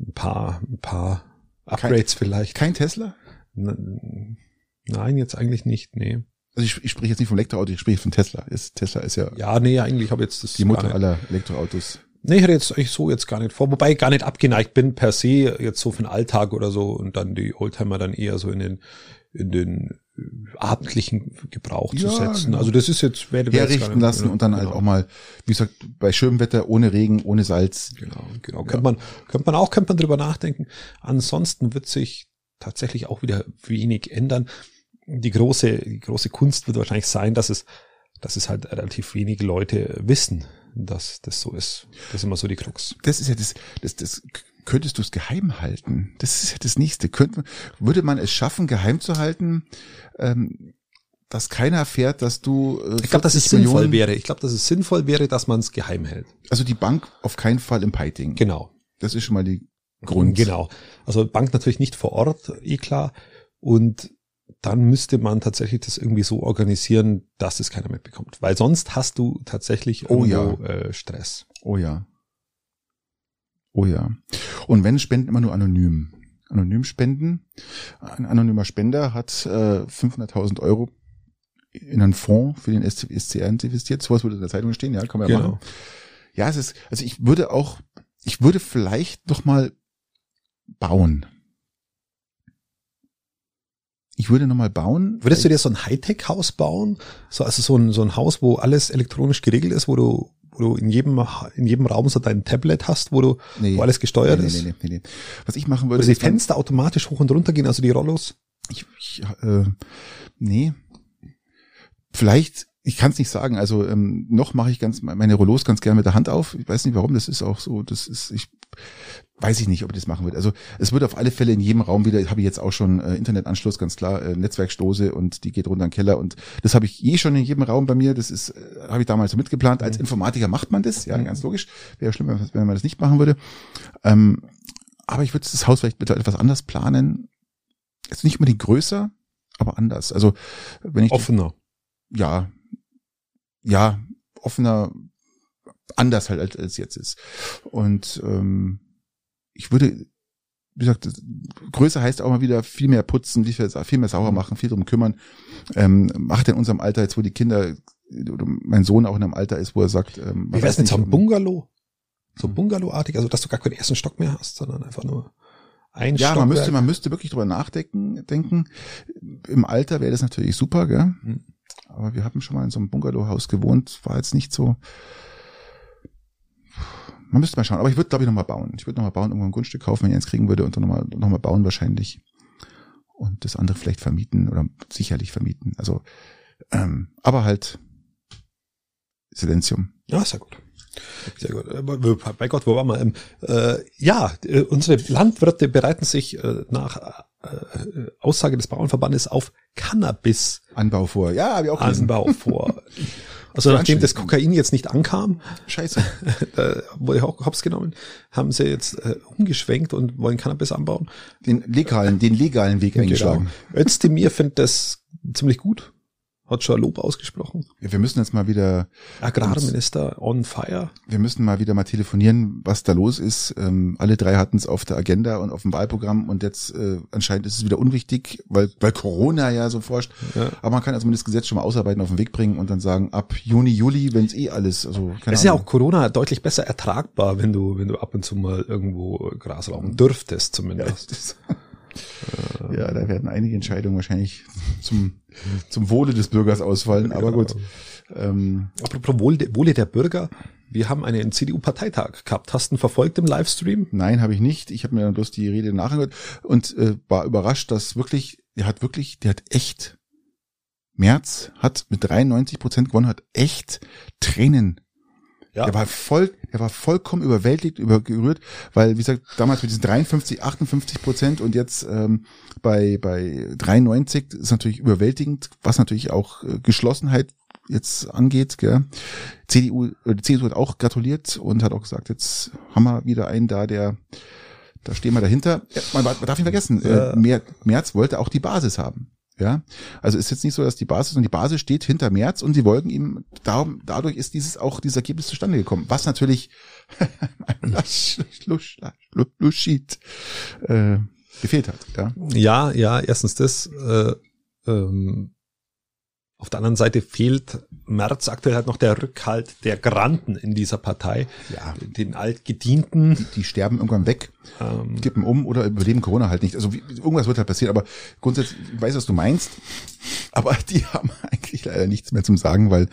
ein paar ein paar Upgrades vielleicht. Kein Tesla? N- Nein, jetzt eigentlich nicht. Nee. Also ich, ich spreche jetzt nicht vom Elektroauto, ich spreche von Tesla. Ist, Tesla ist ja, Ja, nee, eigentlich habe jetzt das die Mutter aller Elektroautos. Nee, ich hätte jetzt eigentlich so jetzt gar nicht vor, wobei ich gar nicht abgeneigt bin per se jetzt so für den Alltag oder so und dann die Oldtimer dann eher so in den in den äh, abendlichen Gebrauch zu Ja, setzen. genau. Also das ist jetzt gar Herrichten nicht- lassen und dann halt genau. auch mal, wie gesagt, bei schönem Wetter, ohne Regen, ohne Salz. Genau, genau. Könnte man, könnte man auch, könnte man drüber nachdenken. Ansonsten wird sich tatsächlich auch wieder wenig ändern. Die große, die große Kunst wird wahrscheinlich sein, dass es, dass es halt relativ wenige Leute wissen, dass das so ist. Das ist immer so die Krux. Das ist ja das, das, das könntest du es geheim halten. Das ist ja das nächste. Könnte, würde man es schaffen, geheim zu halten, ähm, dass keiner erfährt, dass du äh, Ich glaube, dass es 40 sinnvoll Millionen- wäre. Ich glaube, dass es sinnvoll wäre, dass man es geheim hält. Also die Bank auf keinen Fall im Piting. Genau. Das ist schon mal die Grund. Genau. Also Bank natürlich nicht vor Ort, eh klar. Und dann müsste man tatsächlich das irgendwie so organisieren, dass es keiner mitbekommt. Weil sonst hast du tatsächlich Oh irgendwo äh, Stress. Oh ja. Oh ja. Und wenn spenden immer nur anonym. Anonym spenden. Ein anonymer Spender hat äh, 500.000 Euro in einen Fonds für den SCR investiert. Sowas würde in der Zeitung stehen, ja, kann man ja Genau. machen. Ja, es ist, also ich würde auch, ich würde vielleicht noch mal bauen. Ich würde noch mal bauen. Würdest du dir so ein Hightech-Haus bauen? So, also so ein, so ein Haus, wo alles elektronisch geregelt ist, wo du, wo du in jedem, in jedem Raum so dein Tablet hast, wo du, nee, wo alles gesteuert nee, ist? nee, nee, nee, nee. Was ich machen würde, die ist, Fenster automatisch hoch und runter gehen, also die Rollos? Ich, ich äh, nee. Vielleicht, ich kann es nicht sagen. Also ähm, noch mache ich ganz meine Rollos ganz gerne mit der Hand auf. Ich weiß nicht warum. Das ist auch so. Das ist ich weiß ich nicht, ob ich das machen würde. Also es wird auf alle Fälle in jedem Raum wieder. Habe ich jetzt auch schon äh, Internetanschluss, ganz klar, äh, Netzwerkstoße und die geht runter in den Keller und das habe ich eh schon in jedem Raum bei mir. Das ist äh, habe ich damals so mitgeplant. Als Mhm. Informatiker macht man das, ja, Mhm. ganz logisch. Wäre schlimm, wenn man das nicht machen würde. Ähm, aber ich würde das Haus vielleicht bitte etwas anders planen. Jetzt nicht unbedingt größer, aber anders. Also wenn ich die- Offener. ja, ja, offener, anders halt als, als jetzt ist. Und ähm, ich würde, wie gesagt, größer heißt auch mal wieder viel mehr putzen, viel, mehr- sauber machen, viel drum kümmern. Ähm, macht in unserem Alter jetzt, wo die Kinder oder mein Sohn auch in einem Alter ist, wo er sagt, ähm, Wie wär's mit so ob- Bungalow? So Bungalow-artig, also dass du gar keinen ersten Stock mehr hast, sondern einfach nur ein Ja, Stockwerk. man müsste, man müsste wirklich drüber nachdenken, denken. Im Alter wäre das natürlich super, gell? Hm. Aber wir haben schon mal in so einem Bungalowhaus gewohnt, war jetzt nicht so. Man müsste mal schauen. Aber ich würde, glaube ich, nochmal bauen. Ich würde nochmal bauen, irgendwo ein Grundstück kaufen, wenn ich eins kriegen würde und dann nochmal noch mal bauen wahrscheinlich. Und das andere vielleicht vermieten oder sicherlich vermieten. Also, ähm, aber halt Silenzium. Ja, sehr gut. Sehr gut. Äh, bei Gott, wo waren wir? Ähm, äh, ja, äh, unsere Landwirte bereiten sich äh, nach äh, Aussage des Bauernverbandes auf Cannabis Anbau vor. Ja, habe ich auch gelesen. Anbau vor. <laughs> Also nachdem das Kokain jetzt nicht ankam, Scheiße. <laughs> da wurde Hops genommen, haben sie jetzt äh, umgeschwenkt und wollen Cannabis anbauen. Den legalen, den legalen Weg genau. eingeschlagen. Özdemir findet das ziemlich gut hat schon Lob ausgesprochen. Ja, wir müssen jetzt mal wieder. Agrarminister on fire. Wir müssen mal wieder mal telefonieren, was da los ist. Ähm, alle drei hatten es auf der Agenda und auf dem Wahlprogramm und jetzt äh, anscheinend ist es wieder unwichtig, weil, weil Corona ja so forscht. Ja. Aber man kann also das Gesetz schon mal ausarbeiten, auf den Weg bringen und dann sagen, ab Juni, Juli, wenn es eh alles, also keine Es ist ja auch Corona deutlich besser ertragbar, wenn du, wenn du ab und zu mal irgendwo Gras rauchen dürftest zumindest. Ja, ja, da werden einige Entscheidungen wahrscheinlich <laughs> zum, zum Wohle des Bürgers ausfallen, aber gut. Ähm, Apropos Wohle, Wohle der Bürger, wir haben einen CDU-Parteitag gehabt. Hast du ihn verfolgt im Livestream? Nein, habe ich nicht. Ich habe mir dann bloß die Rede nachgehört und äh, war überrascht, dass wirklich, der hat wirklich, der hat echt, März hat mit 93 Prozent gewonnen, hat echt Tränen ja. Der war voll, der war vollkommen überwältigt, übergerührt, weil, wie gesagt, damals mit diesen 53, 58 Prozent und jetzt ähm, bei, bei 93 ist natürlich überwältigend, was natürlich auch äh, Geschlossenheit jetzt angeht. Gell. CDU, äh, die CDU hat auch gratuliert und hat auch gesagt, jetzt haben wir wieder einen da, der da stehen wir dahinter. Man, man darf nicht vergessen, äh, Merz wollte auch die Basis haben. Ja, also ist jetzt nicht so, dass die Basis und die Basis steht hinter März und sie wollten ihm, darum, dadurch ist dieses auch dieses Ergebnis zustande gekommen, was natürlich <laughs> äh, gefehlt hat. Ja, ja, ja erstens das, äh, ähm, auf der anderen Seite fehlt Merz aktuell halt noch der Rückhalt der Granten in dieser Partei. Ja. Den Altgedienten. Die, die sterben irgendwann weg, ähm, kippen um oder überleben Corona halt nicht. Also wie, irgendwas wird halt passieren, aber grundsätzlich, ich weiß, was du meinst. Aber <laughs> die haben eigentlich leider nichts mehr zum Sagen, weil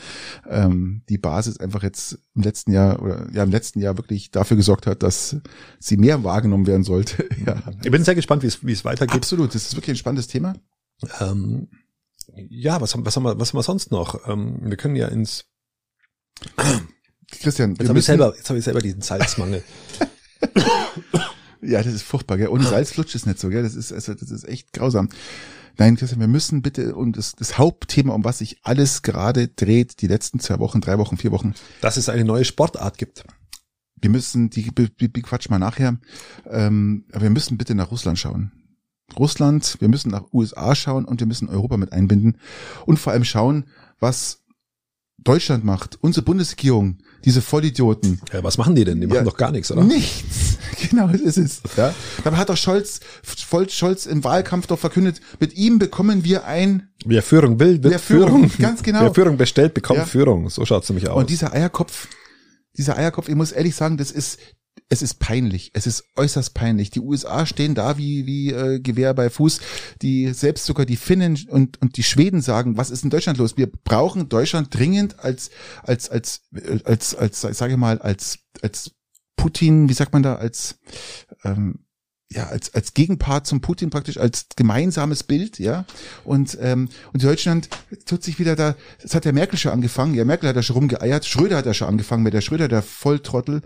ähm, die Basis einfach jetzt im letzten Jahr oder ja im letzten Jahr wirklich dafür gesorgt hat, dass sie mehr wahrgenommen werden sollte. <laughs> ja. Ich bin sehr gespannt, wie es, wie es weitergeht. Absolut, das ist wirklich ein spannendes Thema. Ähm, ja, was haben, was haben wir, was haben wir sonst noch? Ähm, wir können ja ins Christian, jetzt habe ich selber, jetzt habe ich selber diesen Salzmangel. ja, das ist furchtbar, gell? Ohne Salz flutscht es nicht so, gell? Das ist, also, das ist echt grausam. Nein, Christian, wir müssen bitte um das, das Hauptthema, um was sich alles gerade dreht, die letzten zwei Wochen, drei Wochen, vier Wochen. Dass es eine neue Sportart gibt. Wir müssen, die, die, die Quatsch mal nachher, ähm, aber wir müssen bitte nach Russland schauen. Russland, wir müssen nach USA schauen und wir müssen Europa mit einbinden und vor allem schauen, was Deutschland macht, unsere Bundesregierung, diese Vollidioten. Ja, was machen die denn? Die machen ja, doch gar nichts, oder? Nichts. <laughs> Genau, das ist es. Ja. Dabei hat doch Scholz, Scholz im Wahlkampf doch verkündet, mit ihm bekommen wir ein Wer Führung will, wird Wer Führung, Führung. <laughs> Ganz genau. Wer Führung bestellt, bekommt ja. Führung. So schaut's nämlich aus. Und dieser Eierkopf, dieser Eierkopf, ich muss ehrlich sagen, das ist, es ist peinlich. Es ist äußerst peinlich. Die USA stehen da wie, wie äh, Gewehr bei Fuß. Die selbst sogar die Finnen und, und die Schweden sagen, was ist in Deutschland los? Wir brauchen Deutschland dringend als, als, als, als, als, als sage ich mal, als, als Putin, wie sagt man da, als ähm, ja, als, als Gegenpart zum Putin praktisch, als gemeinsames Bild, ja. Und, ähm, und Deutschland tut sich wieder da, das hat der Merkel schon angefangen, ja, Merkel hat ja schon rumgeeiert, Schröder hat ja schon angefangen mit der Schröder, der Volltrottel,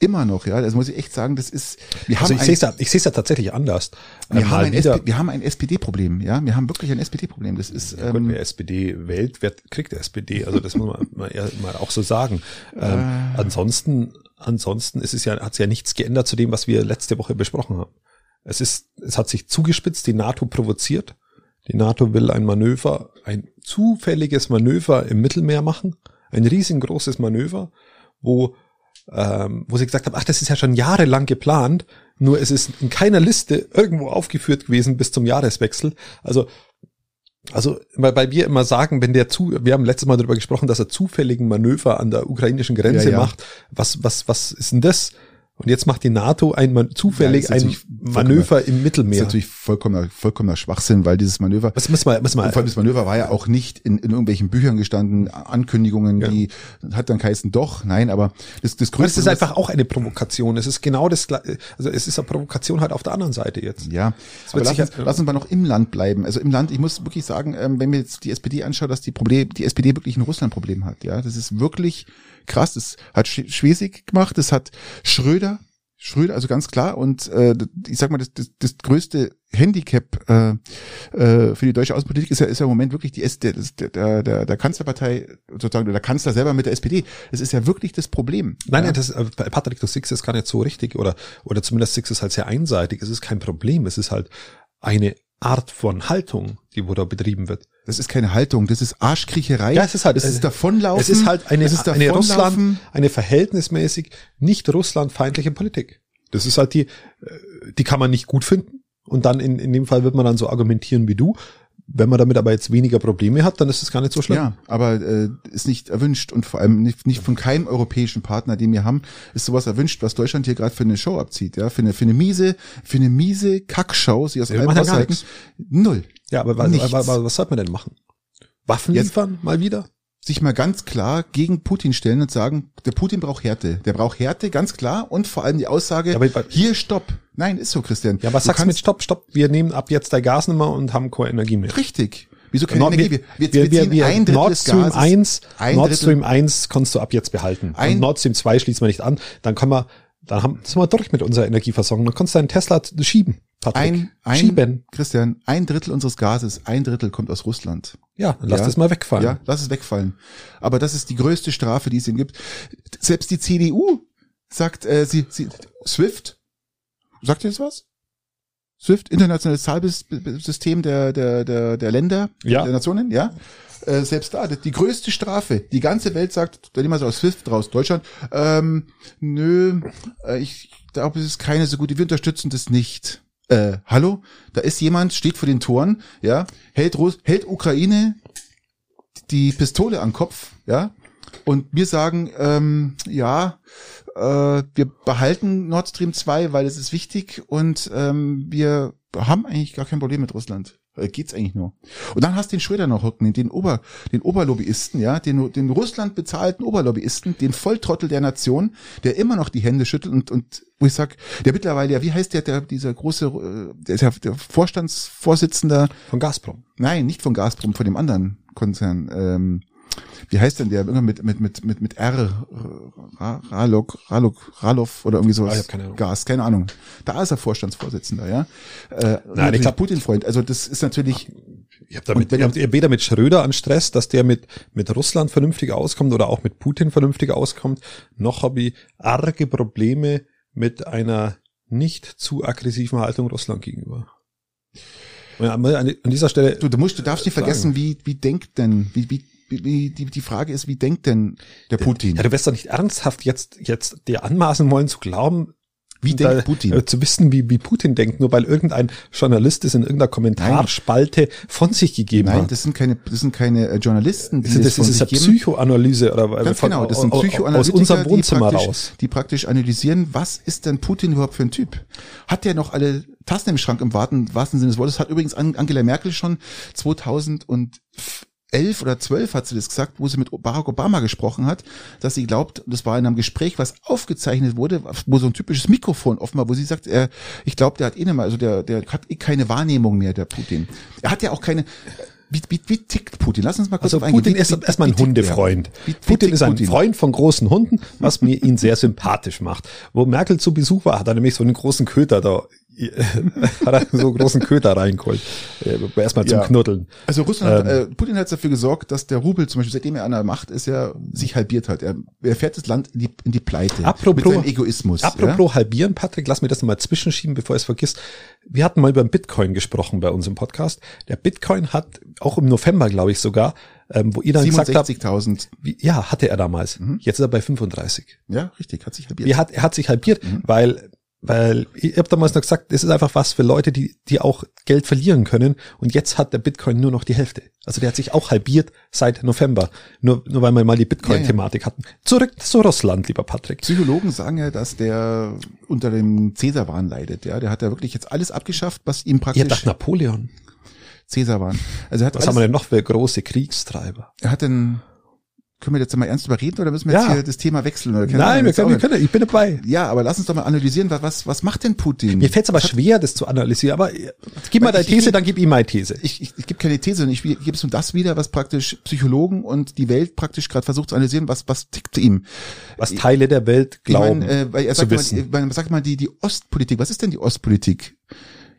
immer noch, ja. Das muss ich echt sagen, das ist, wir also haben. Ich sehe es ja, ich sehe es ja tatsächlich anders. Wir, ähm, haben ein SP, wir haben ein SPD-Problem, ja. Wir haben wirklich ein SPD-Problem. Das ist, ja, ähm, wer SPD wählt, wer kriegt der SPD? Also das muss man <laughs> mal, mal auch so sagen. Ähm, äh, ansonsten, ansonsten ist es ja, hat sich ja nichts geändert zu dem, was wir letzte Woche besprochen haben. Es ist, es hat sich zugespitzt, die NATO provoziert. Die NATO will ein Manöver, ein zufälliges Manöver im Mittelmeer machen, ein riesengroßes Manöver, wo, ähm, wo sie gesagt haben, ach, das ist ja schon jahrelang geplant, nur es ist in keiner Liste irgendwo aufgeführt gewesen bis zum Jahreswechsel. Also also, weil wir immer sagen, wenn der zu, wir haben letztes Mal darüber gesprochen, dass er zufälligen Manöver an der ukrainischen Grenze ja, ja. macht. Was, was, was ist denn das? Und jetzt macht die NATO ein, man- zufällig Ja, das ein Manöver im Das Mittelmeer. ist natürlich vollkommener, vollkommener Schwachsinn, weil dieses Manöver, Was wir, müssen wir, Und vor allem das Manöver war ja auch nicht in, in irgendwelchen Büchern gestanden, Ankündigungen, Ja. die hat dann geheißen, doch, nein, aber das, das Aber Größte es ist einfach auch eine Provokation. Es ist genau das, also es ist eine Provokation halt auf der anderen Seite jetzt. Ja, aber lass uns, lass uns mal noch im Land bleiben. Also im Land, ich muss wirklich sagen, ähm, wenn mir jetzt die SPD anschaut, dass die Problem, die SPD wirklich ein Russland-Problem hat. Ja, das ist wirklich krass. Das hat Sch- Schwesig gemacht, das hat Schröder, Schröder, also ganz klar. Und äh, ich sag mal, das, das, das größte Handicap äh, äh, für die deutsche Außenpolitik ist ja, ist ja im Moment wirklich die S der, der, der, der Kanzlerpartei, sozusagen, der Kanzler selber mit der SPD. Das ist ja wirklich das Problem. Nein, ja? nein, das, äh, Patrick, du Six ist gar nicht so richtig oder, oder zumindest Six ist halt sehr einseitig. Es ist kein Problem. Es ist halt eine Art von Haltung, die wo da betrieben wird. Das ist keine Haltung, das ist Arschkriecherei. Ja, es ist halt- das ist Davonlaufen. Es ist halt eine, es ist eine. Russland, eine verhältnismäßig nicht russlandfeindliche Politik. Das ist halt die, äh, die kann man nicht gut finden. Und dann in, in dem Fall wird man dann so argumentieren wie du. Wenn man damit aber jetzt weniger Probleme hat, dann ist es gar nicht so schlimm. Ja, aber äh, ist nicht erwünscht und vor allem nicht, nicht von keinem europäischen Partner, den wir haben, ist sowas erwünscht, was Deutschland hier gerade für eine Show abzieht, ja, für eine für eine miese, für eine miese Kackshow, sie aus Ja, allem raushalten. Null. Ja, aber, was, Nichts. aber, aber was sollte man denn machen? Waffen Jetzt- liefern, mal wieder? Sich mal ganz klar gegen Putin stellen und sagen, der Putin braucht Härte. Der braucht Härte, ganz klar. Und vor allem die Aussage, Ja, aber- hier stopp. Nein, ist so, Christian. Ja, was Du sagst du mit Stopp, Stopp? Wir nehmen ab jetzt der Gas nicht mehr und haben keine Energie mehr. Richtig. Wieso keine Nord, Energie? wir, Wir, wir, wir, ein Drittel Nord des Stream Gases. 1, ein Nord Stream 1 kannst du ab jetzt behalten. Ein- und Nord Stream 2 schließen wir nicht an. Dann können wir, dann haben, sind wir durch mit unserer Energieversorgung. Dann kannst du deinen Tesla schieben, Patrick. Ein, ein, schieben. Christian, ein Drittel unseres Gases, ein Drittel kommt aus Russland. Ja, lass Ja. das mal wegfallen. Ja, lass es wegfallen. Aber das ist die größte Strafe, die es ihm gibt. Selbst die CDU sagt, äh, sie, sie, SWIFT, sagt ihr das was? SWIFT, internationales Zahlsystem der, der, der, der Länder, Ja. der Nationen, ja. Äh, selbst da, die größte Strafe. Die ganze Welt sagt, da nehmen wir so aus SWIFT raus, Deutschland, ähm, nö, äh, ich glaube, es ist keine so gute, wir unterstützen das nicht. Äh, hallo? Da ist jemand, steht vor den Toren, ja, hält, Russ hält Ukraine die Pistole am Kopf, ja, und wir sagen, ähm, ja, äh, wir behalten Nord Stream 2, weil es ist wichtig und ähm, wir haben eigentlich gar kein Problem mit Russland. Äh, Geht's eigentlich nur. Und dann hast du den Schröder noch hocken, den Ober, den Oberlobbyisten, ja, den, den Russland bezahlten Oberlobbyisten, den Volltrottel der Nation, der immer noch die Hände schüttelt und, und wo ich sag, der mittlerweile, ja, wie heißt der, der, dieser große, äh, der ist ja der Vorstandsvorsitzender, Von Gazprom. Nein, nicht von Gazprom, von dem anderen Konzern. Ähm, wie heißt denn der? Irgendwann mit mit mit mit mit R Ra- Ralok Ralok Ralov oder irgendwie sowas. Ah, ich hab keine Ahnung. Gas, keine Ahnung. Da ist er Vorstandsvorsitzender, ja. Äh, Nein, ich glaub- Putin Freund. Also das ist natürlich Ich habe damit, Und wenn ich hab weder mit Schröder an Stress, dass der mit, mit Russland vernünftig auskommt oder auch mit Putin vernünftig auskommt, noch habe ich arge Probleme mit einer nicht zu aggressiven Haltung Russland gegenüber. Und an dieser Stelle, du, du musst du darfst nicht vergessen, wie wie denkt denn wie wie die die Frage ist, wie denkt denn der Putin? ja, du wirst doch nicht ernsthaft jetzt, jetzt dir anmaßen wollen zu glauben, Wie da, denkt Putin? äh, zu wissen, wie, wie Putin denkt, nur weil irgendein Journalist es in irgendeiner Kommentarspalte von sich gegeben Nein, hat. das sind keine das sind keine äh, Journalisten, die Das, das von ist eine. Psychoanalyse oder Ganz von, genau, das sind aus- unserem Wohnzimmer die raus. die praktisch analysieren, was ist denn Putin überhaupt für ein Typ? Hat der noch alle Tassen im Schrank im wahrsten Sinne des Wortes? Hat übrigens An- Angela Merkel schon 2011 oder 12 hat sie das gesagt, wo sie mit Barack Obama gesprochen hat, dass sie glaubt, das war in einem Gespräch, was aufgezeichnet wurde, wo so ein typisches Mikrofon offen war, wo sie sagt, er, ich glaube, der hat eh nicht mehr, also der, der hat eh keine Wahrnehmung mehr, der Putin. Er hat ja auch keine, wie, wie, wie tickt Putin? Lass uns mal kurz Also auf. Putin ist erstmal ein Hundefreund. Wie- wie Putin ist ein Putin? Freund von großen Hunden, was mir ihn sehr sympathisch macht. Wo Merkel zu Besuch war, hat er nämlich so einen großen Köter da, <laughs> hat er so einen großen Köter reingeholt. Äh, Erstmal zum Ja. Knuddeln. Also Russland, Ähm. hat, äh, Putin hat dafür gesorgt, dass der Rubel zum Beispiel, seitdem er an der Macht ist, ja sich halbiert hat. Er, er fährt das Land in die, in die Pleite. Apropos- mit seinem Egoismus. Apropos halbieren, Patrick, lass mir das nochmal zwischenschieben, bevor ich es vergiss. Wir hatten mal über den Bitcoin gesprochen bei uns im Podcast. Der Bitcoin hat, auch im November, glaube ich sogar, ähm, wo ihr ja? dann gesagt habt, 67.000. wie, ja, hatte er damals. Jetzt ist er bei 35. Ja, richtig, hat sich halbiert. Wie hat, er hat sich halbiert, Mhm. weil Weil ich habe damals noch gesagt, das ist einfach was für Leute, die, die auch Geld verlieren können. Und jetzt hat der Bitcoin nur noch die Hälfte. Also der hat sich auch halbiert seit November. Nur, nur weil wir mal die Bitcoin-Thematik hatten. Zurück zu Russland, lieber Patrick. Psychologen sagen ja, dass der unter dem Cäsarwahn leidet. Ja, der hat ja wirklich jetzt alles abgeschafft, was ihm praktisch. Ihr dacht Napoleon. Cäsarwahn. Also er hat Was alles, haben wir denn noch für große Kriegstreiber? er hat den, können wir jetzt mal ernst drüber reden oder müssen wir Ja. jetzt hier das Thema wechseln? Oder Nein, wir können, wir können, ich bin dabei. Ja, aber lass uns doch mal analysieren, was, was, was macht denn Putin? Mir fällt es aber schwer, das zu analysieren. Aber äh, gib mal deine ich- These, ich- dann gib ihm meine These. ich, ich, ich gebe keine These, sondern ich gebe es nur das wieder, was praktisch Psychologen und die Welt praktisch gerade versucht zu analysieren, was, was tickt ihm. was Teile der Welt Ich glauben meine, äh, weil zu sagt mal, wissen. man sagt mal die, die Ostpolitik. Was ist denn die Ostpolitik?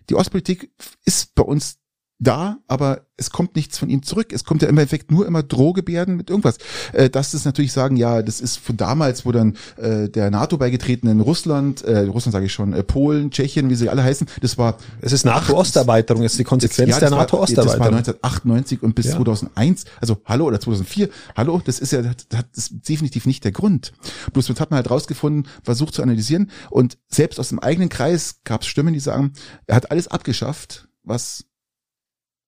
Die Ostpolitik ist bei uns da, aber es kommt nichts von ihm zurück. Es kommt ja im Endeffekt nur immer Drohgebärden mit irgendwas. Äh, das ist natürlich sagen, ja, das ist von damals, wo dann äh, der NATO beigetretenen Russland, äh, Russland sage ich schon, äh, Polen, Tschechien, wie sie alle heißen, das war es ist NATO-Osterweiterung, ist die Konsequenz ja, der das war- Das war NATO-Osterweiterung. 1998 und bis Ja. 2001, also hallo oder 2004, hallo, das ist ja das das ist definitiv nicht der Grund. Bloß das hat man halt rausgefunden, versucht zu analysieren und selbst aus dem eigenen Kreis gab es Stimmen, die sagen, er hat alles abgeschafft, was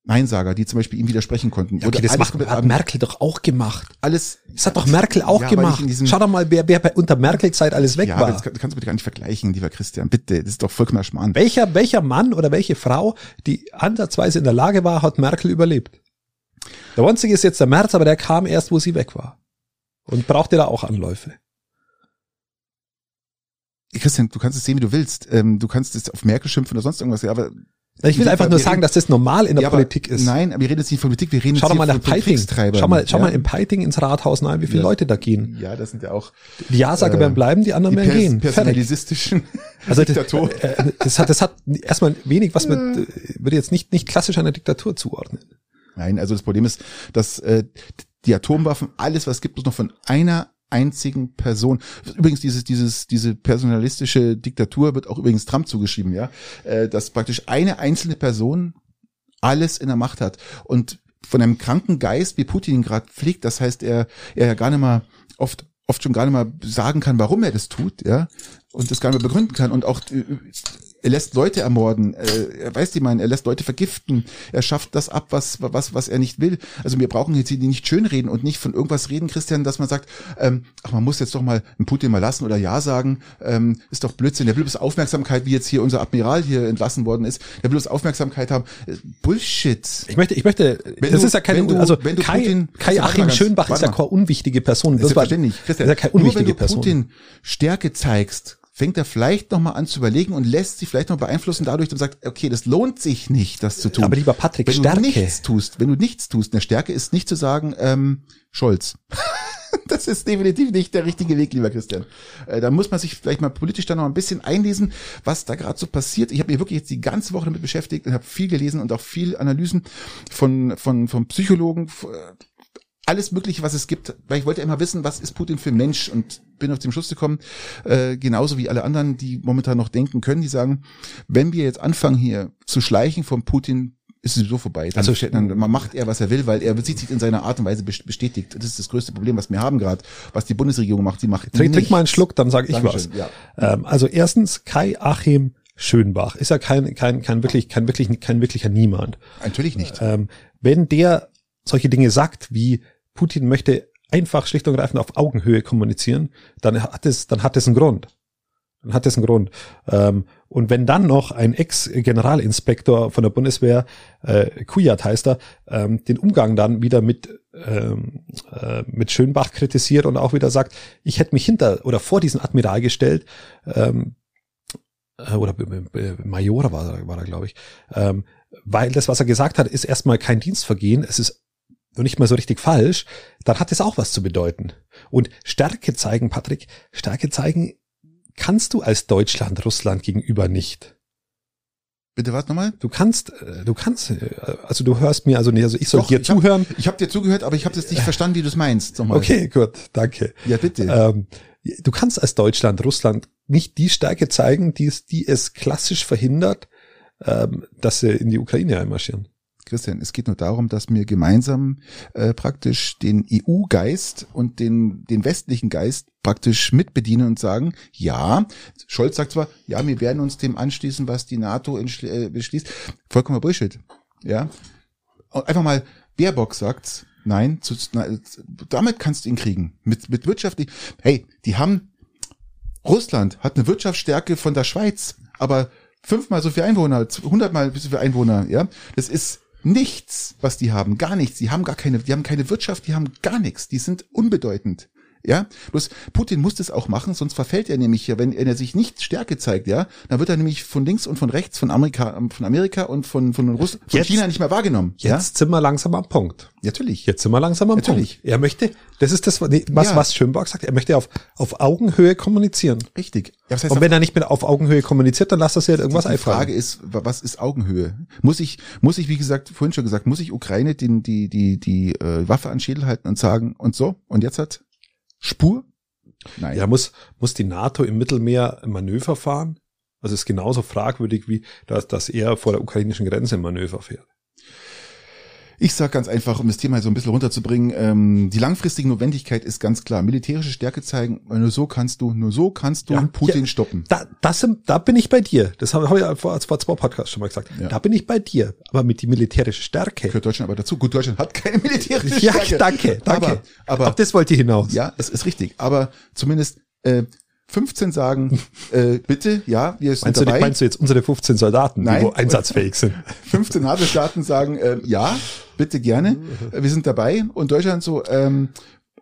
Neinsager, die zum Beispiel ihm widersprechen konnten. Ja, okay, das macht, hat ab- Merkel doch auch gemacht. alles. Das hat doch Merkel auch Ja, gemacht. Schau doch mal, wer, wer bei, unter Merkel-Zeit alles weg Ja, aber war. kann- das kannst du bitte gar nicht vergleichen, lieber Christian. Bitte, das ist doch vollkommener Schmarrn. Welcher, welcher Mann oder welche Frau, die ansatzweise in der Lage war, hat Merkel überlebt? Der einzige ist jetzt der März, aber der kam erst, wo sie weg war. Und brauchte da auch Anläufe. Christian, du kannst es sehen, wie du willst. Ähm, du kannst es auf Merkel schimpfen oder sonst irgendwas, ja, aber Ich will einfach nur sagen, reden- dass das normal in der ja, Politik ist. Nein, aber wir reden jetzt nicht von Politik, wir reden Schau jetzt mal nach von, Peiting. Schau mal, schau ja? mal in Peiting ins Rathaus rein, wie viele Ja. Leute da gehen. Ja, das sind ja auch Die Ja-Sager Äh, werden bleiben, die anderen die werden gehen. Fertig. personalisistischen <laughs> Also das, Diktatoren. äh, das hat, das hat erstmal wenig was mit, äh, würde jetzt nicht, nicht klassisch einer Diktatur zuordnen. Nein, also das Problem ist, dass äh, die Atomwaffen, alles, was es gibt, bloß noch von einer einzigen Person. Übrigens, dieses, dieses, diese personalistische Diktatur wird auch übrigens Trump zugeschrieben, ja, äh, dass praktisch eine einzelne Person alles in der Macht hat. Und von einem kranken Geist, wie Putin gerade pflegt, das heißt, er, er ja gar nicht mal oft, oft schon gar nicht mal sagen kann, warum er das tut, ja, und das gar nicht mehr begründen kann und auch äh, er lässt Leute ermorden, äh, er weiß die meinen, er lässt Leute vergiften, er schafft das ab, was was was er nicht will. Also wir brauchen jetzt hier nicht schönreden und nicht von irgendwas reden, Christian, dass man sagt, ähm, ach man muss jetzt doch mal einen Putin mal lassen oder ja sagen, ähm, ist doch Blödsinn. Der will bloß Aufmerksamkeit, wie jetzt hier unser Admiral hier entlassen worden ist, der will bloß Aufmerksamkeit haben. Äh, Bullshit. Ich möchte, ich möchte, Wenn das du- ist ja keine, wenn du- also wenn du Kai, Putin- Kai Achim Schönbach ist ja keine unwichtige Person. Das ist war- Christian, ist ja keine nur wenn unwichtige du Person. Putin Stärke zeigst, fängt er vielleicht noch mal an zu überlegen und lässt sich vielleicht noch beeinflussen dadurch, dass er sagt, okay, das lohnt sich nicht, das zu tun. Aber lieber Patrick, wenn Stärke. du nichts tust, wenn du nichts tust, eine Stärke ist nicht zu sagen, ähm, Scholz. <laughs> das ist definitiv nicht der richtige Weg, lieber Christian. Äh, da muss man sich vielleicht mal politisch dann noch ein bisschen einlesen, was da gerade so passiert. Ich habe mich wirklich jetzt die ganze Woche damit beschäftigt und habe viel gelesen und auch viel Analysen von von von Psychologen, alles Mögliche, was es gibt, weil ich wollte immer wissen, was ist Putin für ein Mensch und bin auf den Schluss gekommen, äh, genauso wie alle anderen, die momentan noch denken können, die sagen, wenn wir jetzt anfangen hier zu schleichen von Putin, ist es sowieso vorbei. Dann, Also- dann man macht er, was er will, weil er sieht sich in seiner Art und Weise best- bestätigt. Das ist das größte Problem, was wir haben gerade, was die Bundesregierung macht. Sie macht Trink, trink mal einen Schluck, dann sage ich Dankeschön, was. ja. Ähm, also erstens, Kai Achim Schönbach ist ja kein, kein, kein wirklich, kein wirklich, kein wirklicher Niemand. Natürlich nicht. Ähm, wenn der solche Dinge sagt, wie Putin möchte einfach schlicht und ergreifend auf Augenhöhe kommunizieren, dann hat es, dann hat es einen Grund. Dann hat es einen Grund. Ähm, und wenn dann noch ein Ex-Generalinspektor von der Bundeswehr, äh, Kujat heißt er, ähm, den Umgang dann wieder mit, ähm, äh, mit Schönbach kritisiert und auch wieder sagt, ich hätte mich hinter oder vor diesen Admiral gestellt, ähm, äh, oder B- Major war er, war er glaube ich, ähm, weil das, was er gesagt hat, ist erstmal kein Dienstvergehen, es ist noch nicht mal so richtig falsch, dann hat es auch was zu bedeuten. Und Stärke zeigen, Patrick, Stärke zeigen kannst du als Deutschland Russland gegenüber nicht. Bitte was nochmal? Du kannst, äh, du kannst, äh, also du hörst mir also nicht, also ich soll Doch, dir ich hab- zuhören. Ich habe dir zugehört, aber ich habe jetzt nicht verstanden, wie du es meinst. Nochmal. Okay, gut, danke. Ja, bitte. Ähm, du kannst als Deutschland Russland nicht die Stärke zeigen, die es, die es klassisch verhindert, ähm, dass sie in die Ukraine einmarschieren. Christian, es geht nur darum, dass wir gemeinsam äh, praktisch den EU-Geist und den, den westlichen Geist praktisch mitbedienen und sagen, ja, Scholz sagt zwar, ja, wir werden uns dem anschließen, was die NATO äh, beschließt. Vollkommener Bullshit. Ja. Und einfach mal, Baerbock sagt, nein, zu, na, damit kannst du ihn kriegen. Mit, mit wirtschaftlich, hey, die haben, Russland hat eine Wirtschaftsstärke von der Schweiz, aber fünfmal so viel Einwohner, hundertmal so viel Einwohner, ja. Das ist nichts, was die haben, gar nichts. Die haben gar keine, die haben keine Wirtschaft, die haben gar nichts. Die sind unbedeutend. Ja, bloß Putin muss das auch machen, sonst verfällt er nämlich ja, wenn er sich nicht Stärke zeigt, ja, dann wird er nämlich von links und von rechts, von Amerika, von Amerika und von von Russ, von jetzt, China nicht mehr wahrgenommen. Jetzt ja? sind wir langsam am Punkt. Natürlich. Jetzt sind wir langsam am Natürlich. Punkt. Er möchte, das ist das, was, ja. was Schönborg sagt, er möchte auf, auf Augenhöhe kommunizieren. Richtig. Ja, das heißt und wenn er nicht mehr auf Augenhöhe kommuniziert, dann lasst das ja irgendwas einfallen. Die Frage ist, was ist Augenhöhe? Muss ich, muss ich, wie gesagt, vorhin schon gesagt, muss ich Ukraine den, die, die, die äh, Waffe an Schädel halten und sagen, und so, und jetzt hat Spur? Nein. Ja, muss, muss die NATO im Mittelmeer Manöver fahren? Also ist genauso fragwürdig wie, dass, dass er vor der ukrainischen Grenze Manöver fährt. Ich sage ganz einfach, um das Thema so ein bisschen runterzubringen, ähm, die langfristige Notwendigkeit ist ganz klar. Militärische Stärke zeigen, weil nur so kannst du, nur so kannst du ja, Putin ja, stoppen. Da, das, da bin ich bei dir. Das habe hab ich vor, vor zwei Podcasts schon mal gesagt. Ja. Da bin ich bei dir. Aber mit die militärische Stärke. Gehört Deutschland aber dazu. Gut, Deutschland hat keine militärische Stärke. Ja, danke, danke. Aber, aber Auf das wollte ich hinaus. Ja, es ist richtig. Aber zumindest äh, 15 sagen, äh, bitte, ja, wir sind meinst dabei. Du, meinst du jetzt unsere 15 Soldaten, Nein. die wo einsatzfähig sind? <laughs> 15 NATO-Staaten sagen, äh, ja, bitte gerne, wir sind dabei. Und Deutschland so, ähm,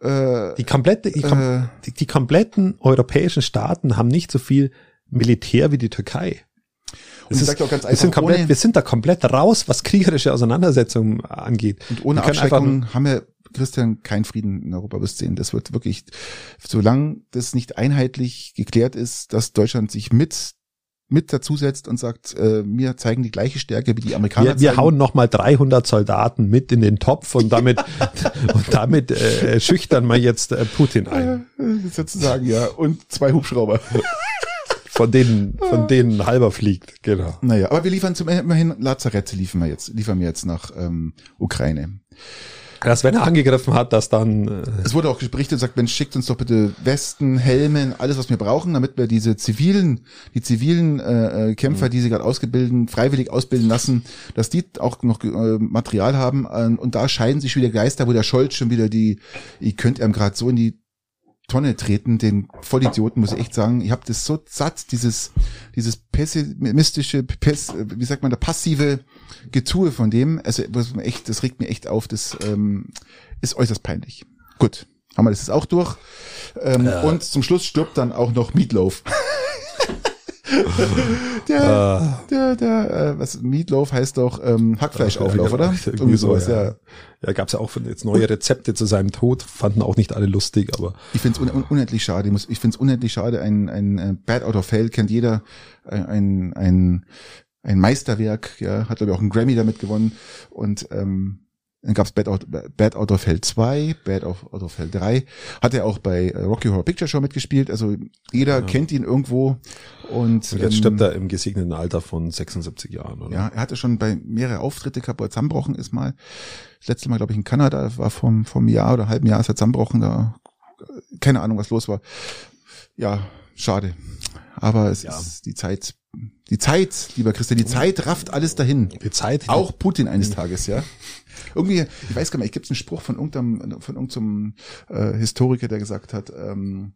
äh, die, komplette, die, äh, die, die kompletten europäischen Staaten haben nicht so viel Militär wie die Türkei. Das ist, auch ganz einfach, wir, sind komplett, wir sind da komplett raus, was kriegerische Auseinandersetzungen angeht. Und ohne Abschreckung haben wir Christian, kein Frieden in Europa bis sehen. Das wird wirklich, solange das nicht einheitlich geklärt ist, dass Deutschland sich mit mit dazusetzt und sagt, äh, wir zeigen die gleiche Stärke wie die Amerikaner. Wir, wir hauen nochmal 300 Soldaten mit in den Topf und damit <laughs> und damit äh, schüchtern wir jetzt äh, Putin ein. <laughs> Sozusagen ja und zwei Hubschrauber. <laughs> Von denen, von denen halber fliegt, genau. Naja, aber wir liefern zum immerhin Lazarette liefern wir jetzt, liefern wir jetzt nach ähm, Ukraine dass wenn er angegriffen hat, dass dann. Äh es wurde auch berichtet und sagt, Mensch, schickt uns doch bitte Westen, Helmen, alles, was wir brauchen, damit wir diese zivilen, die zivilen äh, äh Kämpfer, die sie gerade ausgebilden, freiwillig ausbilden lassen, dass die auch noch äh, Material haben. Äh, und da scheiden sich wieder Geister, wo der Scholz schon wieder die, ich könnte ihm gerade so in die Tonne treten, den Vollidioten, muss ich echt sagen. Ich habe das so satt, dieses, dieses pessimistische, pess, wie sagt man, der passive Getue von dem. Also was echt, das regt mir echt auf. Das ähm, ist äußerst peinlich. Gut, haben wir das jetzt auch durch. Ähm, ja. Und zum Schluss stirbt dann auch noch Meatloaf. <laughs> der, ah. der, der, äh, was Meatloaf heißt doch ähm, Hackfleischauflauf, oder? <laughs> Irgendwie sowas, ja. ja. Ja, gab's ja auch jetzt neue Rezepte zu seinem Tod, fanden auch nicht alle lustig, aber. Ich finde es un unendlich schade. Ich, muss, ich finde es unendlich schade. Ein, ein, ein Bad Out of Hell kennt jeder. Ein, ein, ein Meisterwerk, ja, hat glaube ich auch einen Grammy damit gewonnen. Und ähm, dann gab's Bad Out, Bad Out of Hell 2, Bad Out of Hell 3. Hat er auch bei äh, Rocky Horror Picture Show mitgespielt. Also jeder ja. kennt ihn irgendwo. Und, und jetzt ähm, stirbt er im gesegneten Alter von 76 Jahren, oder? Ja, er hatte schon bei mehrere Auftritte gehabt, wo er zusammenbrochen ist mal. Das letzte Mal, glaube ich, in Kanada, war vom, vom Jahr oder halben Jahr ist er zusammenbrochen. Da, keine Ahnung, was los war. Ja, schade. Aber es ja. ist die Zeit, die Zeit, lieber Christian, die Zeit rafft alles dahin. Die Zeit. Auch Putin eines Tages, ja. Irgendwie, ich weiß gar nicht, gibt es einen Spruch von irgendeinem, von irgendeinem äh, Historiker, der gesagt hat, ähm,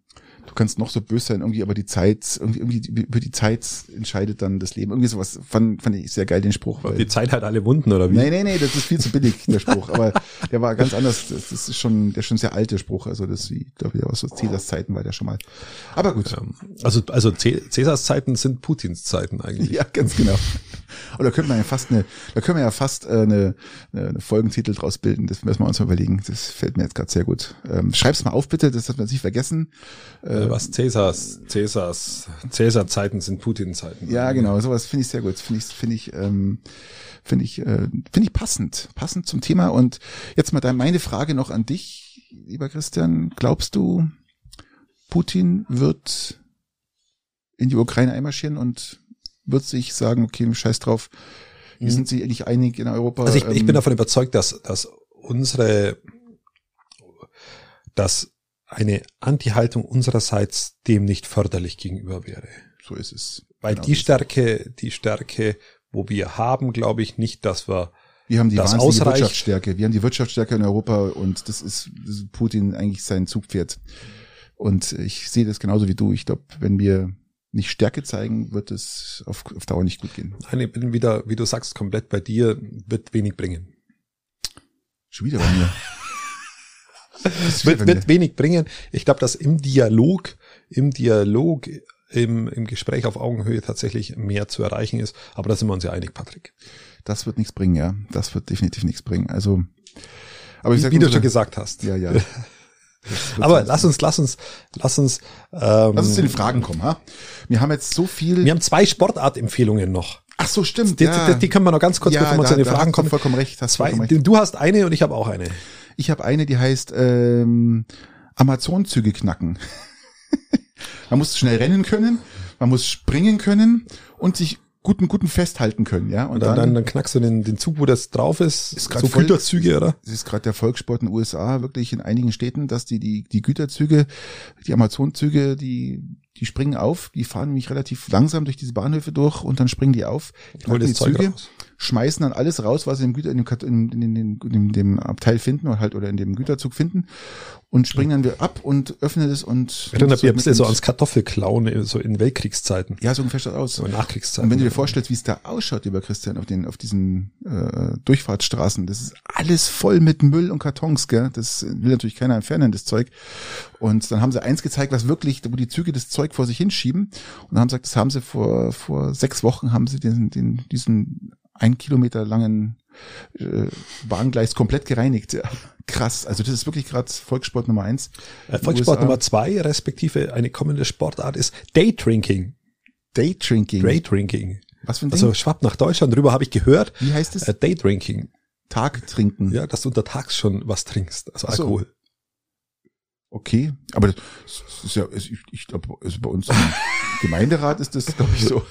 du kannst noch so böse sein, irgendwie, aber die Zeit, irgendwie, irgendwie über die Zeit entscheidet dann das Leben. Irgendwie sowas fand, fand ich sehr geil, den Spruch. Weil, die Zeit hat alle Wunden, oder wie? Nee, nee, nee, das ist viel zu billig, der Spruch. aber der war ganz anders. Das, das ist schon, der ist schon sehr alte Spruch. Also das, wie, glaube ich, aus so Cäsars Zeiten war der schon mal. Aber gut. Ja, also, also Cäsars Zeiten sind Putins Zeiten eigentlich. Ja, ganz genau. Oder könnte man ja fast eine, da können wir ja fast äh, eine, eine Folgentitel draus bilden. Das müssen wir uns mal überlegen. Das fällt mir jetzt gerade sehr gut. Ähm, schreib's mal auf, bitte, das hat man nicht vergessen. Äh, was Cäsars, Cäsars, Cäsar-Zeiten sind Putin-Zeiten. Ja, genau, sowas finde ich sehr gut. Finde ich, finde ich, ähm, finde ich, äh, finde ich passend, passend zum Thema. Und jetzt mal deine, meine Frage noch an dich, lieber Christian. Glaubst du, Putin wird in die Ukraine einmarschieren und wird sich sagen, okay, scheiß drauf, Hier sind sie eigentlich einig in Europa. Also ich, ich ähm, bin davon überzeugt, dass, dass unsere, dass eine Anti-Haltung unsererseits dem nicht förderlich gegenüber wäre. So ist es. Weil Genau die. Stärke, die Stärke, wo wir haben, glaube ich nicht, dass wir Wir haben die das wahnsinnige ausreicht. Wirtschaftsstärke. Wir haben die Wirtschaftsstärke in Europa und das ist, das ist Putin eigentlich sein Zugpferd. Und ich sehe das genauso wie du. Ich glaube, wenn wir nicht Stärke zeigen, wird es auf, auf Dauer nicht gut gehen. Nein, ich bin wieder, wie du sagst, komplett bei dir, wird wenig bringen. Schon wieder bei mir. <laughs> Wird, wird wenig bringen. Ich glaube, dass im Dialog, im Dialog, im, im Gespräch auf Augenhöhe tatsächlich mehr zu erreichen ist. Aber da sind wir uns ja einig, Patrick. Das wird nichts bringen, ja. Das wird definitiv nichts bringen. Also, aber ich Wie, sag wie du unsere- schon gesagt hast. Ja, ja. <laughs> Aber lass uns, lass uns, lass uns, ähm, Lass uns zu den Fragen kommen, ha? Wir haben jetzt so viel. wir haben zwei Sportartempfehlungen noch. Ach so, stimmt. Die, ja. die, die können wir noch ganz kurz, ja, bevor wir da, zu den Fragen du kommen. vollkommen recht. Hast Zwei, vollkommen recht. du hast eine und ich habe auch eine. Ich habe eine, die heißt ähm, Amazon-Züge knacken. <laughs> man muss schnell rennen können, man muss springen können und sich guten guten festhalten können, ja. Und Und dann, dann, dann knackst du den, den Zug, wo das drauf ist. Ist so Güterzüge, oder? es ist gerade der Volkssport in den USA wirklich in einigen Städten, dass die die die Güterzüge, die Amazon-Züge, die die springen auf, die fahren nämlich relativ langsam durch diese Bahnhöfe durch und dann springen die auf, knacken die Züge, raus. Schmeißen dann alles raus, was sie im Güter in dem, in, in, in, dem Abteil finden oder halt oder in dem Güterzug finden und springen dann wieder ab und öffnen es und Erinnert mich ein und- bisschen so ans Kartoffelklauen, so in Weltkriegszeiten. ja so ungefähr schaut aus. So in Und Nachkriegszeiten. wenn du dir vorstellst, wie es da ausschaut, lieber Christian, auf den, auf diesen äh, Durchfahrtsstraßen, das ist alles voll mit Müll und Kartons, gell? Das will natürlich keiner entfernen, das Zeug. Und dann haben sie eins gezeigt, was wirklich, wo die Züge das Zeug vor sich hinschieben. Und dann haben sie gesagt, das haben sie vor vor sechs Wochen haben sie den, den diesen ein Kilometer langen äh, Bahngleis komplett gereinigt. Ja, krass. Also das ist wirklich gerade Volkssport Nummer eins. Äh, Volkssport. Nummer zwei, respektive eine kommende Sportart ist Daydrinking. Daydrinking. Daydrinking. Was für ein Ding? Also schwappt nach Deutschland drüber, habe ich gehört. wie heißt es? Äh, Daydrinking. Tag trinken. Ja, dass du untertags schon was trinkst, also. Alkohol. Okay, aber das ist ja, ich, ich glaube, also bei uns im <laughs> Gemeinderat ist das, glaube ich, so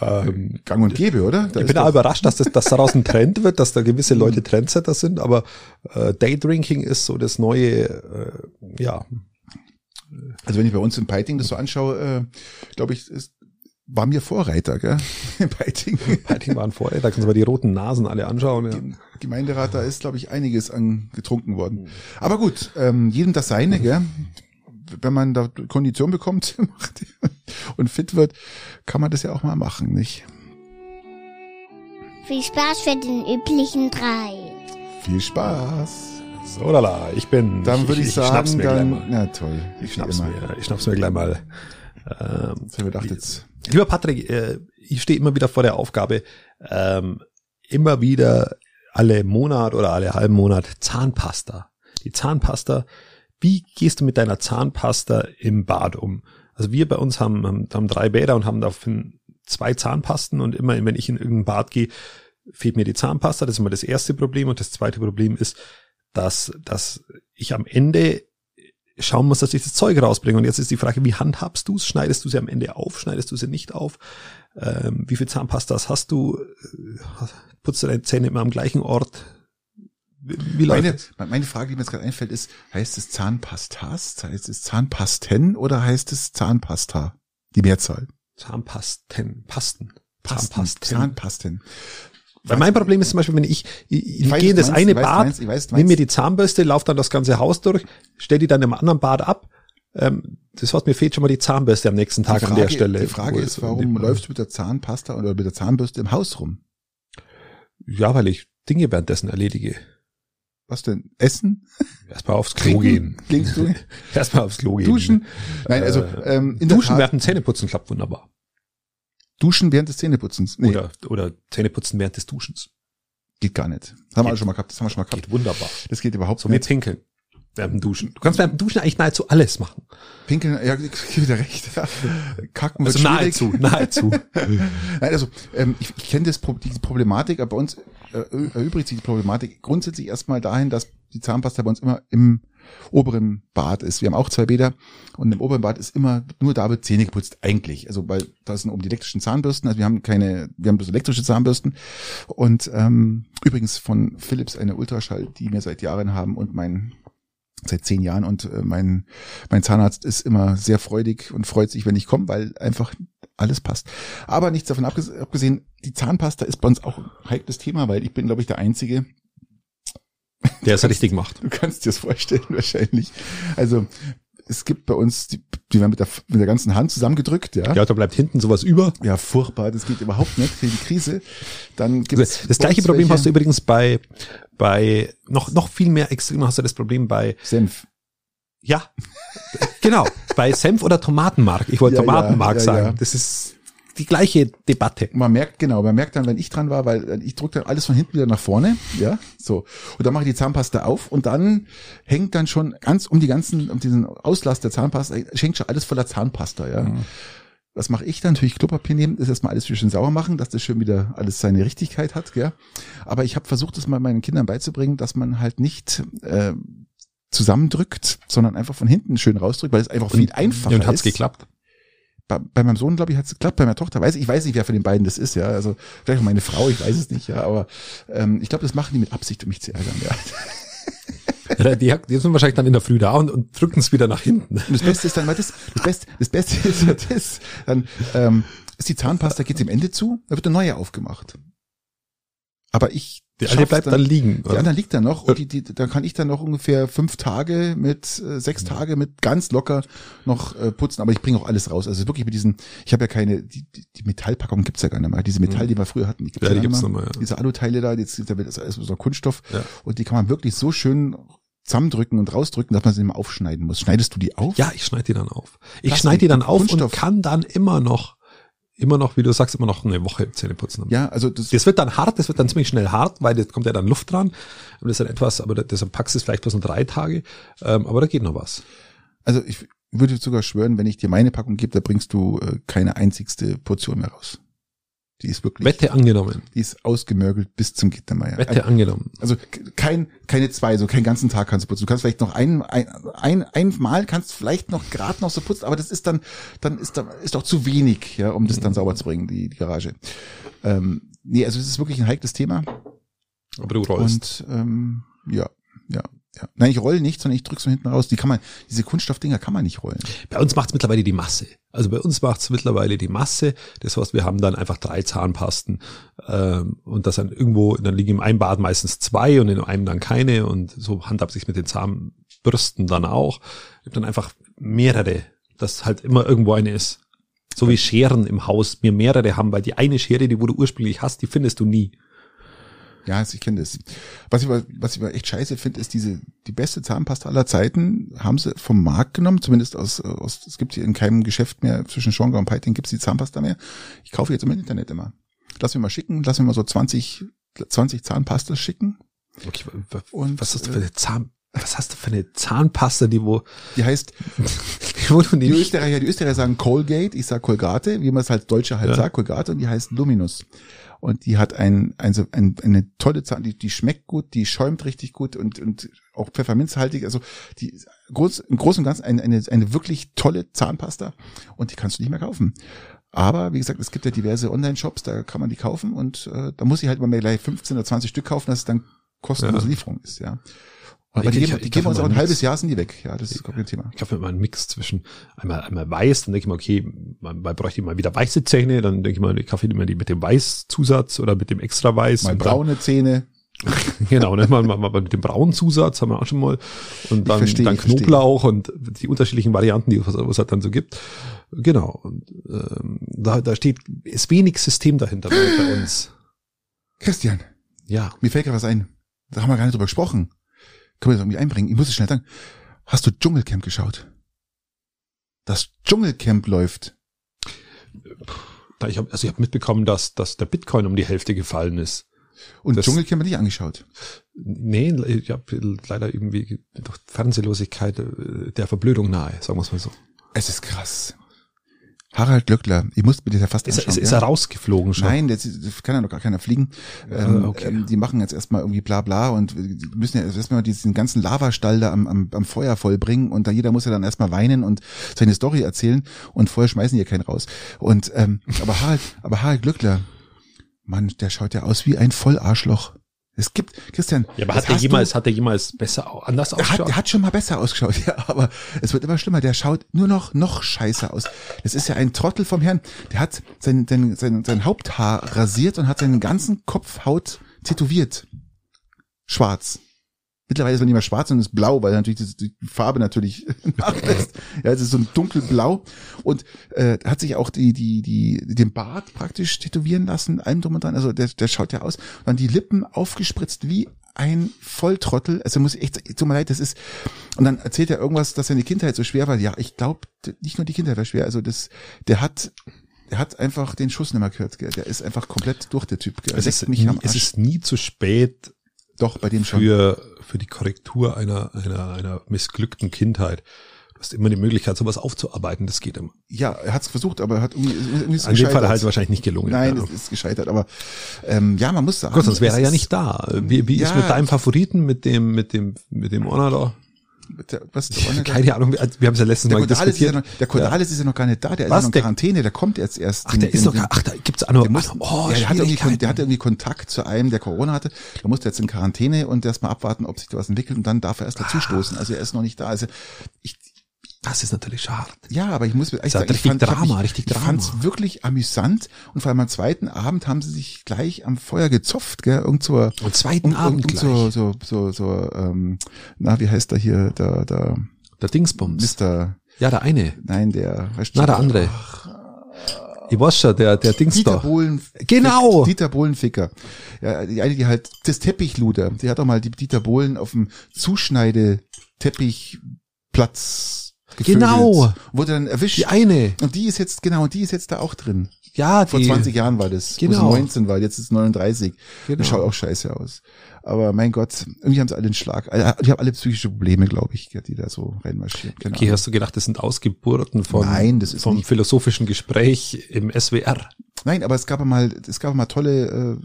Ähm, gang und gäbe, oder? Da ich bin auch überrascht, dass das dass daraus ein Trend wird, dass da gewisse Leute Trendsetter sind, aber äh, Daydrinking ist so das neue, äh, ja, also wenn ich bei uns in Peiting das so anschaue, äh, glaube ich, ist, war mir Vorreiter, gell? <laughs> In Peiting. Heiting waren da kannst du mal die roten Nasen alle anschauen. Ja. Im Gemeinderat, da ist, glaube ich, einiges an getrunken worden. Aber gut, ähm, jedem das seine, gell? Wenn man da Kondition bekommt <laughs> und fit wird, kann man das ja auch mal machen, nicht? Viel Spaß für den üblichen drei. Viel Spaß. So, lala, ich bin. Dann würde ich, schnapp's sagen, mir gleich dann, mal. na toll. Ich schnapp's immer. mir, ich schnapp's mir gleich mal. Ähm, habe ich gedacht, jetzt Lieber Patrick, äh, ich stehe immer wieder vor der Aufgabe, ähm, immer wieder alle Monat oder alle halben Monat Zahnpasta. Die Zahnpasta, wie gehst du mit deiner Zahnpasta im Bad um? Also wir bei uns haben, haben, haben drei Bäder und haben dafür zwei Zahnpasten und immer, wenn ich in irgendein Bad gehe, fehlt mir die Zahnpasta. Das ist immer das erste Problem. Und das zweite Problem ist, dass, dass ich am Ende schauen muss, dass ich das Zeug rausbringe. Und jetzt ist die Frage, wie handhabst du es? Schneidest du sie am Ende auf? Schneidest du sie nicht auf? Ähm, wie viel Zahnpastas hast du? Äh, Putzt du deine Zähne immer am gleichen Ort? Wie, läuft Meine, das? meine Frage, die mir jetzt gerade einfällt, ist, heißt es Zahnpastas? Heißt es Zahnpasten oder heißt es Zahnpasta? Die Mehrzahl. Zahnpasten, Pasten. Pasten, Zahnpasten. Zahnpasten. Weil mein Problem ist zum Beispiel, wenn ich, ich, ich weiß, gehe in was das eine meinst, ich weiß, Bad, meinst, ich weiß, nehme mir meinst. die Zahnbürste, laufe dann das ganze Haus durch, stell die dann im anderen Bad ab. Ähm, das heißt, mir fehlt schon mal die Zahnbürste am nächsten Tag die an der Stelle. Die Frage ist, warum läufst du mit der Zahnpasta oder mit der Zahnbürste im Haus rum? Ja, weil ich Dinge währenddessen erledige. Was denn? Essen? Erstmal aufs Klo gehen. Klingst du? <laughs> Erstmal aufs Klo gehen. Duschen? Nein, also Äh, ähm, in der Duschen während Zähneputzen klappt wunderbar. Duschen während des Zähneputzens. Nee, Oder, oder Zähneputzen während des Duschens. geht gar nicht. Das haben wir Geht. schon mal gehabt. Das haben wir schon mal gehabt. Geht wunderbar. Das geht überhaupt So wie nicht. Pinkeln. Während dem Duschen. Du kannst während dem Duschen eigentlich nahezu alles machen. Pinkeln, ja, ich gebe wieder recht. <laughs> Kacken wird Also schwierig. nahezu, nahezu. <laughs> Nein, also ähm, ich, ich kenne das Pro- die Problematik, aber bei uns äh, erübrigt sich die Problematik grundsätzlich erstmal dahin, dass die Zahnpasta bei uns immer im oberen Bad ist. Wir haben auch zwei Bäder und im oberen Bad ist immer nur da wird Zähne geputzt eigentlich. Also weil da sind um die elektrischen Zahnbürsten. Also wir haben keine, wir haben bloß elektrische Zahnbürsten und ähm, übrigens von Philips eine Ultraschall, die wir seit Jahren haben und mein seit zehn Jahren und äh, mein mein Zahnarzt ist immer sehr freudig und freut sich, wenn ich komme, weil einfach alles passt. Aber nichts davon abgesehen, die Zahnpasta ist bei uns auch ein heikles Thema, weil ich bin, glaube ich, der Einzige, der es richtig macht. Du kannst dir das vorstellen wahrscheinlich. Also es gibt bei uns, die, die werden mit der, mit der ganzen Hand zusammengedrückt, ja. Ja, da bleibt hinten sowas über. Ja, furchtbar, das geht überhaupt nicht, für die Krise. Dann gibt's das, das gleiche Problem welche, hast du übrigens bei, bei, noch, noch viel mehr extrem hast du das Problem bei Senf. Ja, genau, bei Senf oder Tomatenmark. Ich wollte ja, Tomatenmark ja, ja, sagen. Das ist die gleiche Debatte. Man merkt, genau, man merkt dann, wenn ich dran war, weil ich drücke dann alles von hinten wieder nach vorne, ja, so. Und dann mache ich die Zahnpasta auf und dann hängt dann schon ganz um die ganzen, um diesen Auslass der Zahnpasta, hängt schon alles voller Zahnpasta, ja. Mhm. Was mache ich dann? Natürlich Klopapier nehmen, das erstmal alles schön sauer machen, dass das schön wieder alles seine Richtigkeit hat, gell? Aber ich habe versucht, das mal meinen Kindern beizubringen, dass man halt nicht äh, zusammendrückt, sondern einfach von hinten schön rausdrückt, weil es einfach viel einfacher ist. Und hat's geklappt? Bei, bei meinem Sohn, glaube ich, hat es geklappt, bei meiner Tochter weiß ich, ich weiß nicht, wer von den beiden das ist, ja. Also vielleicht auch meine Frau, ich weiß es nicht, ja, aber ähm, ich glaube, das machen die mit Absicht, um mich zu ärgern, ja. <laughs> Ja, die, die sind wahrscheinlich dann in der Früh da und, und drücken es wieder nach hinten. Und das Beste ist dann, weil das, das Beste, das Beste ist ja das, dann ähm, ist die Zahnpasta, geht dem Ende zu, da wird eine neue aufgemacht. Aber ich die alte bleibt dann, dann liegen. Oder? Die andere liegt dann noch und die, die, dann kann ich dann noch ungefähr fünf Tage mit äh, sechs Tage mit ganz locker noch äh, putzen. Aber ich bringe auch alles raus. Also wirklich mit diesen, ich habe ja keine, die, die, Metallpackung gibt's ja gar nicht mehr. Diese Metall, die wir früher hatten, die gibt's ja, die gibt's nochmal. Ja. Diese Aluteile da, jetzt ist das alles so Kunststoff ja. und die kann man wirklich so schön zusammendrücken und rausdrücken, dass man sie immer aufschneiden muss. Schneidest du die auf? Ja, ich schneide die dann auf. Ich schneide die dann auf Kunststoff. und kann dann immer noch immer noch, wie du sagst, immer noch eine Woche Zähne putzen. Ja, also das, das wird dann hart, das wird dann ziemlich schnell hart, weil das kommt ja dann Luft dran. Aber das ist dann etwas, aber deshalb packst du es vielleicht bloß nur drei Tage. Ähm, aber da geht noch was. Also ich würde sogar schwören, wenn ich dir meine Packung gebe, da bringst du äh, keine einzigste Portion mehr raus. Die ist wirklich. Wette angenommen. Die ist ausgemörgelt bis zum Gittermeier. Wette also, angenommen. Also kein, keine zwei, so keinen ganzen Tag kannst du putzen. Du kannst vielleicht noch ein, ein, ein, einmal kannst vielleicht noch gerade noch so putzen, aber das ist dann, dann ist da, ist doch zu wenig, ja, um das dann sauber zu bringen, die, die Garage. Ähm, nee, also es ist wirklich ein heikles Thema. Aber du rollst. Und, ähm, ja, ja. Ja. Nein, ich roll nicht, sondern ich drücke so hinten raus. Die kann man, diese Kunststoffdinger kann man nicht rollen. Bei uns macht es mittlerweile die Masse. Also bei uns macht es mittlerweile die Masse. Das heißt, wir haben dann einfach drei Zahnpasten ähm, und das dann irgendwo, dann liegen im einen Bad meistens zwei und in einem dann keine und so handhabt sich mit den Zahnbürsten dann auch. Ich habe dann einfach mehrere, dass halt immer irgendwo eine ist. So wie Scheren im Haus mir mehrere haben, weil die eine Schere, die wo du ursprünglich hast, die findest du nie. Ja, ich kenne das. Was ich, was ich echt scheiße finde, ist diese, die beste Zahnpasta aller Zeiten haben sie vom Markt genommen, zumindest aus, aus es gibt hier in keinem Geschäft mehr zwischen Schongau und Peiting gibt's die Zahnpasta mehr. Ich kaufe jetzt im Internet immer. Lass mir mal schicken, lass mir mal so 20, 20 Zahnpasta schicken. Okay, und was hast du für eine Zahn, was hast du für eine Zahnpasta, die wo? Die heißt, <laughs> wo du die, Österreicher, die Österreicher sagen Colgate, ich sag Colgate, wie man es als Deutscher halt ja. sagt, Colgate, und die heißt Luminus und die hat ein, ein, ein, eine tolle Zahn, die, die schmeckt gut, die schäumt richtig gut und, und auch pfefferminzhaltig, also die groß, im Großen und Ganzen eine, eine, eine wirklich tolle Zahnpasta und die kannst du nicht mehr kaufen. Aber wie gesagt, es gibt ja diverse Online-Shops, da kann man die kaufen und äh, da muss ich halt immer gleich 15 oder 20 Stück kaufen, dass es dann kostenlose ja. Lieferung ist, ja. Aber die, geben, die geben uns auch ein halbes Jahr sind die weg. Ja, das ist kein Thema. Ich habe immer einen Mix zwischen einmal, einmal weiß, dann denke ich mal, okay, man, man bräuchte mal wieder weiße Zähne, dann denke ich mal, ich kaufe immer die mit dem Weißzusatz oder mit dem extra weiß. Mal braune Zähne. <laughs> genau, ne, mal, mal, mal mit dem braunen Zusatz haben wir auch schon mal. Und dann, verstehe, dann Knoblauch und die unterschiedlichen Varianten, die es was halt dann so gibt. Genau. Und ähm, da, da steht, ist wenig System dahinter bei uns. Christian. Ja. Mir fällt gerade was ein. Da haben wir gar nicht drüber gesprochen. Können wir das irgendwie einbringen? Ich muss es schnell sagen. Hast du Dschungelcamp geschaut? Das Dschungelcamp läuft. Ich habe also ich hab mitbekommen, dass, dass der Bitcoin um die Hälfte gefallen ist. Und das, Dschungelcamp nicht angeschaut? Nee, ich habe leider irgendwie durch Fernsehlosigkeit äh, der Verblödung nahe, sagen wir es mal so. Es ist krass. Harald Glöckler, ich muss mir das ja fast Ist, anschauen. ist, ist ja. er rausgeflogen schon? Nein, das, das kann ja noch gar keiner fliegen. Ähm, Ah, okay. ähm, die machen jetzt erstmal irgendwie bla bla und die müssen ja erstmal diesen ganzen Lavastall da am, am, am Feuer vollbringen und da jeder muss ja dann erstmal weinen und seine Story erzählen und vorher schmeißen die ja keinen raus. Und ähm, aber Harald, aber Harald Glöckler, Mann, der schaut ja aus wie ein Vollarschloch. Es gibt, Christian. Ja, aber hat er hast jemals, Du, hat er jemals besser, anders er hat, ausgeschaut? er hat schon mal besser ausgeschaut, <laughs> ja, aber es wird immer schlimmer. Der schaut nur noch, noch scheiße aus. Das ist ja ein Trottel vom Herrn. Der hat sein, sein, sein, sein Haupthaar rasiert und hat seinen ganzen Kopfhaut tätowiert. Schwarz. Mittlerweile ist er nicht mehr schwarz, sondern ist blau, weil natürlich die, die Farbe natürlich <laughs> nachlässt. Ja, es ist so ein dunkelblau und äh, hat sich auch die die die den Bart praktisch tätowieren lassen, allem drum und dran. Also der der schaut ja aus. Und dann die Lippen aufgespritzt wie ein Volltrottel. Also muss ich echt, tut mir leid, das ist. Und dann erzählt er irgendwas, dass seine Kindheit so schwer war. Ja, ich glaube, nicht nur die Kindheit war schwer. Also das, der hat der hat einfach den Schuss nicht mehr gehört. Gell. Der ist einfach komplett durch der Typ. Gell. es, ist, am es ist nie zu spät Doch bei dem schon. für, für die Korrektur einer, einer, einer missglückten Kindheit. Du hast immer die Möglichkeit, sowas aufzuarbeiten. Das geht immer. Ja, er hat es versucht, aber er hat irgendwie, irgendwie ist An dem Fall halt wahrscheinlich nicht gelungen. Nein, ja. es ist gescheitert. Aber ähm, ja, man muss sagen. Gott, sonst wäre er ja ist- nicht da. Wie, wie ist Ja. mit deinem Favoriten, mit dem, mit dem, mit dem Honor was, <laughs> Keine Ahnung, wir, haben es ja letztens mal Cordalis ist ja diskutiert. noch, der Cordalis ist ja noch gar nicht da, der ist Was? ja noch in Quarantäne, der kommt jetzt erst. Ach, der ist noch ach, da gibt's auch noch, Der, muss, oh, ja, der, hat irgendwie, der hatte irgendwie Kontakt zu einem, der Corona hatte. Da musste jetzt in Quarantäne und erst mal abwarten, ob sich da was entwickelt und dann darf er erst dazu stoßen. Also er ist noch nicht da. Also ich, Das ist natürlich hart. ja, aber ich muss ich sagen, ich richtig fand, ich hab Drama, mich, richtig ich Drama. fand's wirklich amüsant und vor allem am zweiten Abend haben sie sich gleich am Feuer gezopft, gell, irgend so, Am zweiten und, Abend und so, so, so, so, ähm, na, wie heißt der hier, der, der, Der Dingsbums. Mister, Ja, der eine. nein, der, weißt Na, der andere. Ich weiß schon, der, der Dings Dieter da. Bohlen. Genau. Dieter Bohlenficker. Ja, die eine, die halt, das Teppichluder, die hat auch mal die Dieter Bohlen auf dem Zuschneideteppichplatz gevögelt. Genau. Wurde dann erwischt. Die eine. Und die ist jetzt, genau, die ist jetzt da auch drin. Ja, Vor die. 20 Jahren war das. Wo Genau. sie 19 war, jetzt ist 39. Genau. Das schaut auch scheiße aus. Aber mein Gott, irgendwie haben sie alle einen Schlag. Die haben alle psychische Probleme, glaube ich, die da so reinmarschieren. Keine Okay, hast du gedacht, das sind Ausgeburten von, Nein, das ist vom nicht- philosophischen Gespräch im SWR? Nein, aber es gab mal, es gab mal tolle,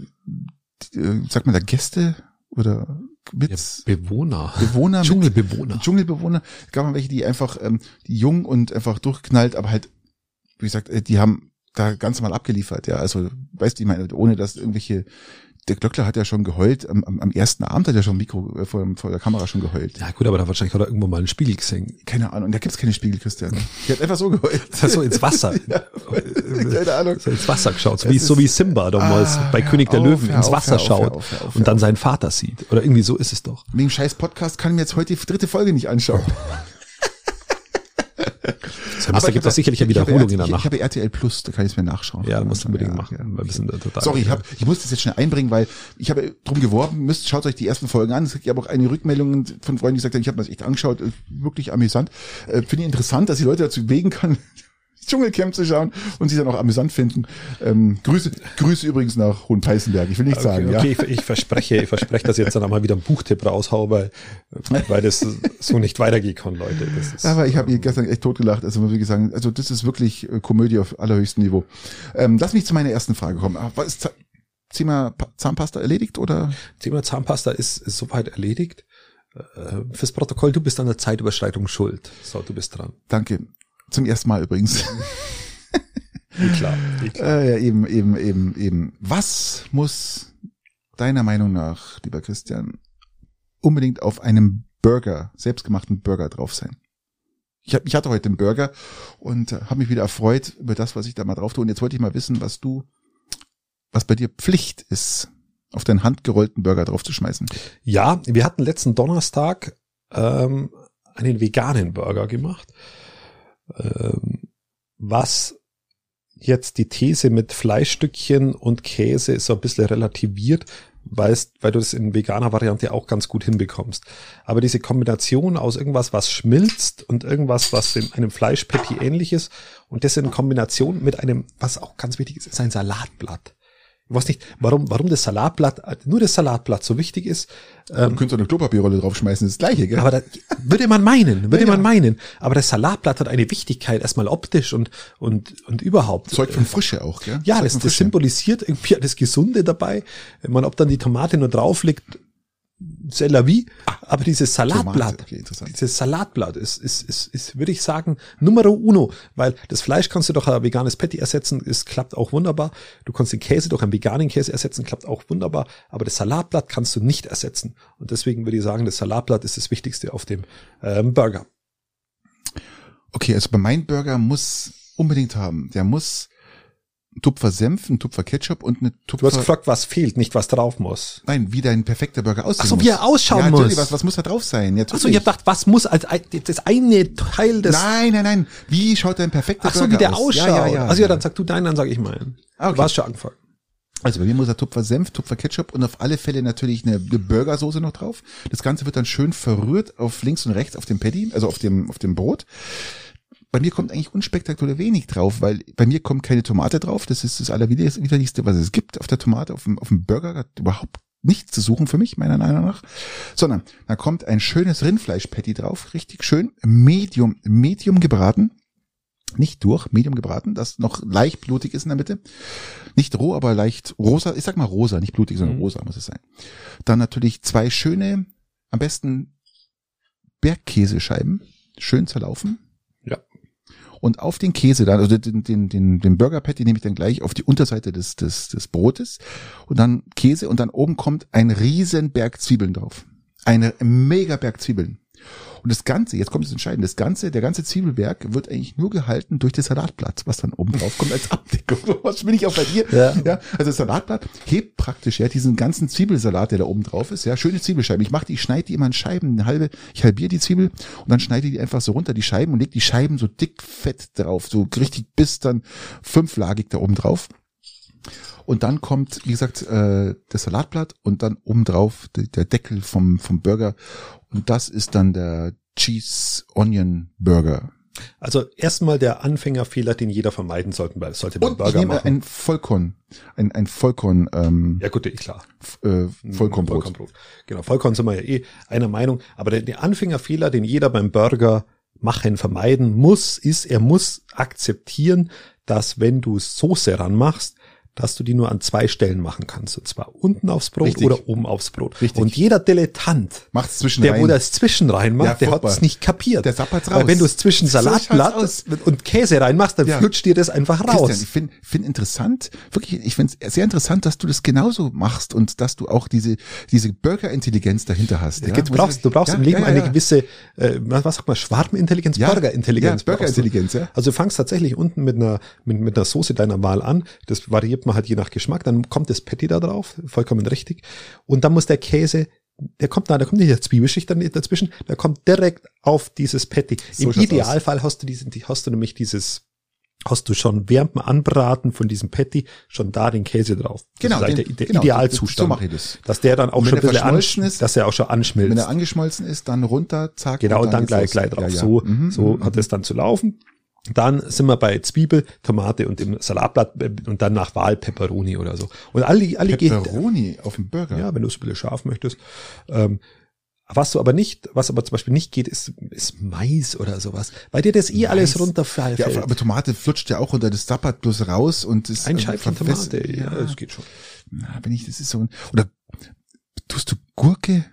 äh, äh, sagt man da Gäste oder mit Ja, Bewohner. Bewohner, Dschungelbewohner. Dschungelbewohner. Es gab mal welche, die einfach, ähm, die jung und einfach durchknallt, aber halt, wie gesagt, äh, die haben da ganz mal abgeliefert, ja. Also, weißt du, ich meine, ohne dass irgendwelche, der Glöckler hat ja schon geheult, am, am, ersten Abend hat er schon Mikro, äh, vor, vor der Kamera schon geheult. Ja gut, aber da wahrscheinlich hat er irgendwo mal einen Spiegel gesehen. Keine Ahnung, da gibt's keine Spiegel, Christian. Die hat einfach so geheult. <laughs> So ins Wasser. <laughs> Keine Ahnung. So ins Wasser geschaut, so Es wie, so ist- wie Simba damals Ah, bei König der auf, Löwen ins auf, Wasser auf, schaut und dann seinen Vater sieht. Oder irgendwie so ist es doch. Wegen dem scheiß Podcast kann ich mir jetzt heute die dritte Folge nicht anschauen. <laughs> Da Aber gibt es ich sicherlich eine Wiederholung in der Ich, ich Nacht. habe RTL Plus, da kann ich es mir nachschauen. Ja, da musst du unbedingt Ja, machen, ja. wir da total. Sorry, ich, hab, ich muss das jetzt schnell einbringen, weil ich habe drum geworben, müsst, schaut euch die ersten Folgen an. Es gibt ja auch eine Rückmeldung von Freunden, die gesagt haben, ich habe mir das echt angeschaut, ist wirklich amüsant. Äh, Finde ich interessant, dass die Leute dazu bewegen kann, Dschungelcamp zu schauen und sie dann auch amüsant finden. Ähm, Grüße, Grüße übrigens nach Hohenpeißenberg. Ich will nichts sagen, okay, ja. okay, ich, ich verspreche, ich verspreche, dass ich jetzt dann auch mal wieder einen Buchtipp raushau, weil, weil das so nicht weitergehen kann, Leute. Ist, Aber ich habe ihr gestern echt totgelacht. Also muss ich sagen, also das ist wirklich äh, Komödie auf allerhöchstem Niveau. Ähm, lass mich zu meiner ersten Frage kommen. Ah, Was ist Thema Pa- Zahnpasta erledigt oder? Thema Zahnpasta ist, ist soweit erledigt. Äh, Fürs Protokoll, du bist an der Zeitüberschreitung schuld. So, du bist dran. Danke. Zum ersten Mal übrigens. <laughs> Klar, klar. äh, ja, eben, eben, eben, eben. Was muss deiner Meinung nach, lieber Christian, unbedingt auf einem Burger, selbstgemachten Burger drauf sein? Ich, hab, ich hatte heute einen Burger und äh, habe mich wieder erfreut über das, was ich da mal drauf tue. Und jetzt wollte ich mal wissen, was du, was bei dir Pflicht ist, auf deinen handgerollten Burger drauf zu schmeißen. Ja, wir hatten letzten Donnerstag ähm, einen veganen Burger gemacht, was jetzt die These mit Fleischstückchen und Käse so ein bisschen relativiert, weißt, weil du das in veganer Variante auch ganz gut hinbekommst. Aber diese Kombination aus irgendwas, was schmilzt und irgendwas, was dem, einem Fleischpatty ähnlich ist und das in Kombination mit einem, was auch ganz wichtig ist, ist ein Salatblatt. Ich weiß nicht, warum, warum das Salatblatt, nur das Salatblatt so wichtig ist. Ähm, du könntest eine Klopapierrolle draufschmeißen, das, ist das gleiche, gell? Aber da, würde man meinen, würde ja, man meinen. Aber das Salatblatt hat eine Wichtigkeit, erstmal optisch und, und, und überhaupt. Zeug von Frische auch, gell? Ja, das, das symbolisiert irgendwie das Gesunde dabei. Man, ob dann die Tomate nur drauf liegt, c'est la vie, aber dieses Salatblatt, okay, dieses Salatblatt ist, ist, ist, ist, würde ich sagen, numero uno, weil das Fleisch kannst du durch ein veganes Patty ersetzen, es klappt auch wunderbar. Du kannst den Käse durch einen veganen Käse ersetzen, klappt auch wunderbar, aber das Salatblatt kannst du nicht ersetzen. Und deswegen würde ich sagen, das Salatblatt ist das Wichtigste auf dem ähm, Burger. Okay, also bei meinem Burger muss unbedingt haben, der muss Tupfer Senf, ein Tupfer Ketchup und eine Tupfer... Du hast gefragt, was fehlt, nicht was drauf muss. Nein, wie dein perfekter Burger aussehen Ach so, wie er ausschauen ja, muss. Was, was muss da drauf sein? Ja, Ach so, ich hab gedacht, was muss als das eine Teil des... Nein, nein, nein. Wie schaut dein perfekter Ach so, Burger aus? Ach so, wie der aus? ausschaut. Ja, ja, ja, also ja, dann sag du deinen, dann sag ich meinen. Ah, okay. Du hast schon angefangen. Also bei mir muss er Tupfer Senf, Tupfer Ketchup und auf alle Fälle natürlich eine, eine Burgersoße noch drauf. Das Ganze wird dann schön verrührt auf links und rechts auf dem Patty, also auf dem, auf dem Brot bei mir kommt eigentlich unspektakulär wenig drauf, weil bei mir kommt keine Tomate drauf. Das ist das Allerwiderlichste, was es gibt auf der Tomate, auf dem, auf dem Burger. Hat überhaupt nichts zu suchen für mich, meiner Meinung nach. Sondern da kommt ein schönes Rindfleisch-Patty drauf, richtig schön, medium, medium gebraten. Nicht durch, medium gebraten, das noch leicht blutig ist in der Mitte. Nicht roh, aber leicht rosa. Ich sag mal rosa, nicht blutig, sondern mhm. rosa muss es sein. Dann natürlich zwei schöne, am besten Bergkäsescheiben, schön zerlaufen und auf den Käse dann, also den, den, den, den Burger Patty nehme ich dann gleich auf die Unterseite des, des, des Brotes und dann Käse und dann oben kommt ein riesen Berg Zwiebeln drauf. Eine mega Berg Zwiebeln. Und das Ganze, jetzt kommt das Entscheidende, das Ganze, der ganze Zwiebelberg wird eigentlich nur gehalten durch das Salatblatt, was dann oben drauf kommt als <laughs> Abdeckung. Was bin ich auch bei dir? Ja. ja. Also das Salatblatt hebt praktisch ja diesen ganzen Zwiebelsalat, der da oben drauf ist, ja, schöne Zwiebelscheiben. Ich mache die, ich schneide die immer in Scheiben, eine halbe, ich halbiere die Zwiebel und dann schneide ich die einfach so runter, die Scheiben und leg die Scheiben so dick fett drauf, so richtig bis dann fünflagig da oben drauf. Und dann kommt, wie gesagt, äh, das Salatblatt und dann obendrauf der Deckel vom, vom Burger. Und das ist dann der Cheese Onion Burger. Also erstmal der Anfängerfehler, den jeder vermeiden sollte, sollte beim Burger ich nehme machen. ein Vollkorn, ein, ein Vollkorn. Ähm, ja gut, eh klar. Äh, Vollkornbrot. Vollkornbrot. Genau, Vollkorn sind wir ja eh einer Meinung. Aber der, der Anfängerfehler, den jeder beim Burger machen, vermeiden muss, ist, er muss akzeptieren, dass wenn du Soße ranmachst, dass du die nur an zwei Stellen machen kannst. Und zwar unten aufs Brot Richtig. oder oben aufs Brot. Richtig. Und jeder Dilettant, Macht's zwischen der, wo das zwischen reinmacht, ja, der hat es nicht kapiert. Der sappert's raus. Weil wenn du es zwischen Salatblatt und Käse reinmachst, dann ja. flutscht dir das einfach raus. Christian, ich finde find interessant, wirklich, ich finde es sehr interessant, dass du das genauso machst und dass du auch diese, diese Burger-Intelligenz dahinter hast. Ja? Du brauchst, du brauchst im Leben eine gewisse, äh, was sagt man, Schwarmintelligenz, Burger-Intelligenz. Ja, Burger-Intelligenz, ja. Also du fangst tatsächlich unten mit einer, mit, mit einer Soße deiner Wahl an. Das variiert man halt je nach Geschmack dann kommt das Patty da drauf, vollkommen richtig. Und dann muss der Käse, der kommt da, da kommt nicht der Zwiebelschicht dazwischen, der kommt direkt auf dieses Patty. So Im Idealfall aus. hast du diesen, hast du nämlich dieses hast du schon während dem Anbraten von diesem Patty schon da den Käse drauf. Genau, den, der, genau, Idealzustand. So mache ich das. Dass der dann auch schon ein bisschen anschmilzt, ist, dass er auch schon anschmilzt. Wenn er angeschmolzen ist, dann runter, zack. Genau, und dann, dann gleich, gleich drauf. Ja, ja. So, mhm, so mhm. hat es dann zu laufen. Dann sind wir bei Zwiebel, Tomate und dem Salatblatt äh, und dann nach Wahl Pepperoni oder so. Und alle, alle Pepperoni geht, auf dem Burger. Ja, wenn du es ein bisschen scharf möchtest. Ähm, was du aber nicht, was aber zum Beispiel nicht geht, ist, ist Mais oder sowas, weil dir das eh Mais. alles runterfällt. Ja, aber Tomate flutscht ja auch unter das Zappert bloß raus und ist ein Scheibchen Tomate. Ja, das geht schon. Na, wenn ich, das ist so ein, oder tust du Gurke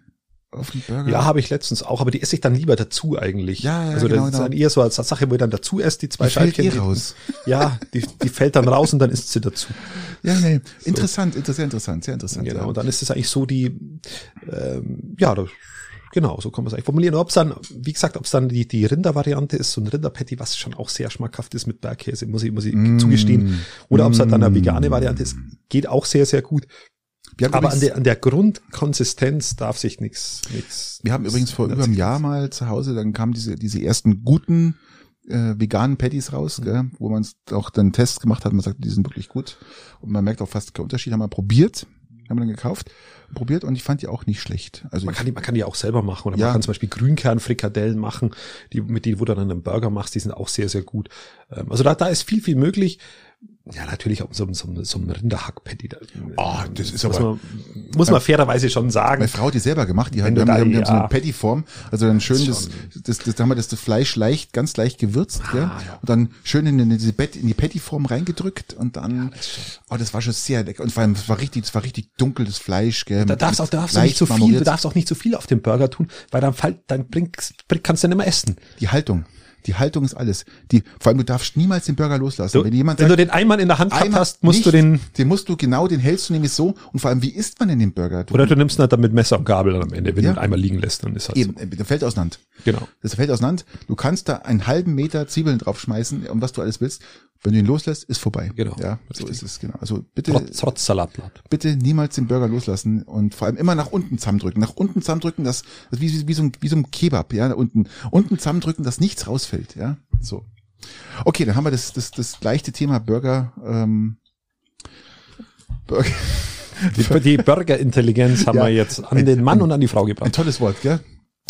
auf den Burger? Ja, habe ich letztens auch, aber die esse ich dann lieber dazu eigentlich. Ja, ja Also genau, das ist dann eher so als Sache, wo ich dann dazu esse, die zwei die Scheibchen. Fällt eh raus. <laughs> Ja, die, die fällt dann raus und dann isst sie dazu. Ja, nee. Interessant, so. sehr interessant, sehr interessant. Genau, ja. und dann ist es eigentlich so die, ähm, ja, das, Genau, so kann man es eigentlich formulieren. Ob es dann, wie gesagt, ob es dann die, die Rindervariante ist, so ein Rinderpatty, was schon auch sehr schmackhaft ist mit Bergkäse, muss ich, muss ich mm. zugestehen. Oder ob es halt dann eine vegane Variante ist, geht auch sehr, sehr gut. Aber an der, an der Grundkonsistenz darf sich nichts. Wir haben übrigens vor über einem Jahr mal zu Hause, dann kamen diese, diese ersten guten äh, veganen Patties raus, mhm. gell, wo man auch dann Tests gemacht hat, man sagt, die sind wirklich gut. Und man merkt auch fast keinen Unterschied, haben wir probiert, haben wir dann gekauft, probiert und ich fand die auch nicht schlecht. Also man kann die, man kann die auch selber machen oder ja. man kann zum Beispiel Grünkernfrikadellen machen, die mit denen, wo du dann einen Burger machst, die sind auch sehr, sehr gut. Ähm, also da, da ist viel, viel möglich. Ja, natürlich auch so, so, so ein Rinderhack-Patty. da- Ah, das ist muss aber- Man, muss man fairerweise schon sagen. Meine Frau hat die selber gemacht, die haben, du haben, da- haben so ja. eine Patty-Form, also dann schön Das das, das, das, da haben wir das, das Fleisch leicht, ganz leicht gewürzt, gell? ja. und dann schön in, diese Bett, in die Patty-Form reingedrückt und dann, oh, das war schon sehr lecker und vor allem, es war richtig, es war richtig dunkel, das Fleisch, gell? Da darfst auch, darfst du nicht zu viel, du darfst auch nicht zu viel auf den Burger tun, weil dann fällt, dann bringst, bring, kannst du nicht mehr essen. Die Haltung, die Haltung ist alles. Die, vor allem, du darfst niemals den Burger loslassen. Du, wenn jemand wenn sagt, du den Eimann in der Hand gehabt einmal hast, musst nicht, du den, den musst du genau, den hältst du nämlich so und vor allem, wie isst man denn den Burger? Du, oder du nimmst ihn dann mit Messer und Gabel am Ende, wenn Ja. du ihn einmal liegen lässt, dann ist halt eben, äh, der fällt auseinander. so. Genau. Das fällt auseinander. Du kannst da einen halben Meter Zwiebeln draufschmeißen, um was du alles willst. Wenn du ihn loslässt, ist vorbei. Genau. Ja, so Richtig. ist es, genau. Also bitte, Trotz, trotz Salatblatt. bitte niemals den Burger loslassen und vor allem immer nach unten zusammendrücken. Nach unten zusammendrücken, das, das ist wie, wie, so ein, wie so ein Kebab, ja, unten. Unten zusammendrücken, dass nichts rausfällt, ja. So. Okay, dann haben wir das, das, das leichte Thema Burger, ähm, Burger. Die, die Burgerintelligenz haben Ja. wir jetzt an den Mann und an die Frau Ein gebracht. tolles Wort, gell?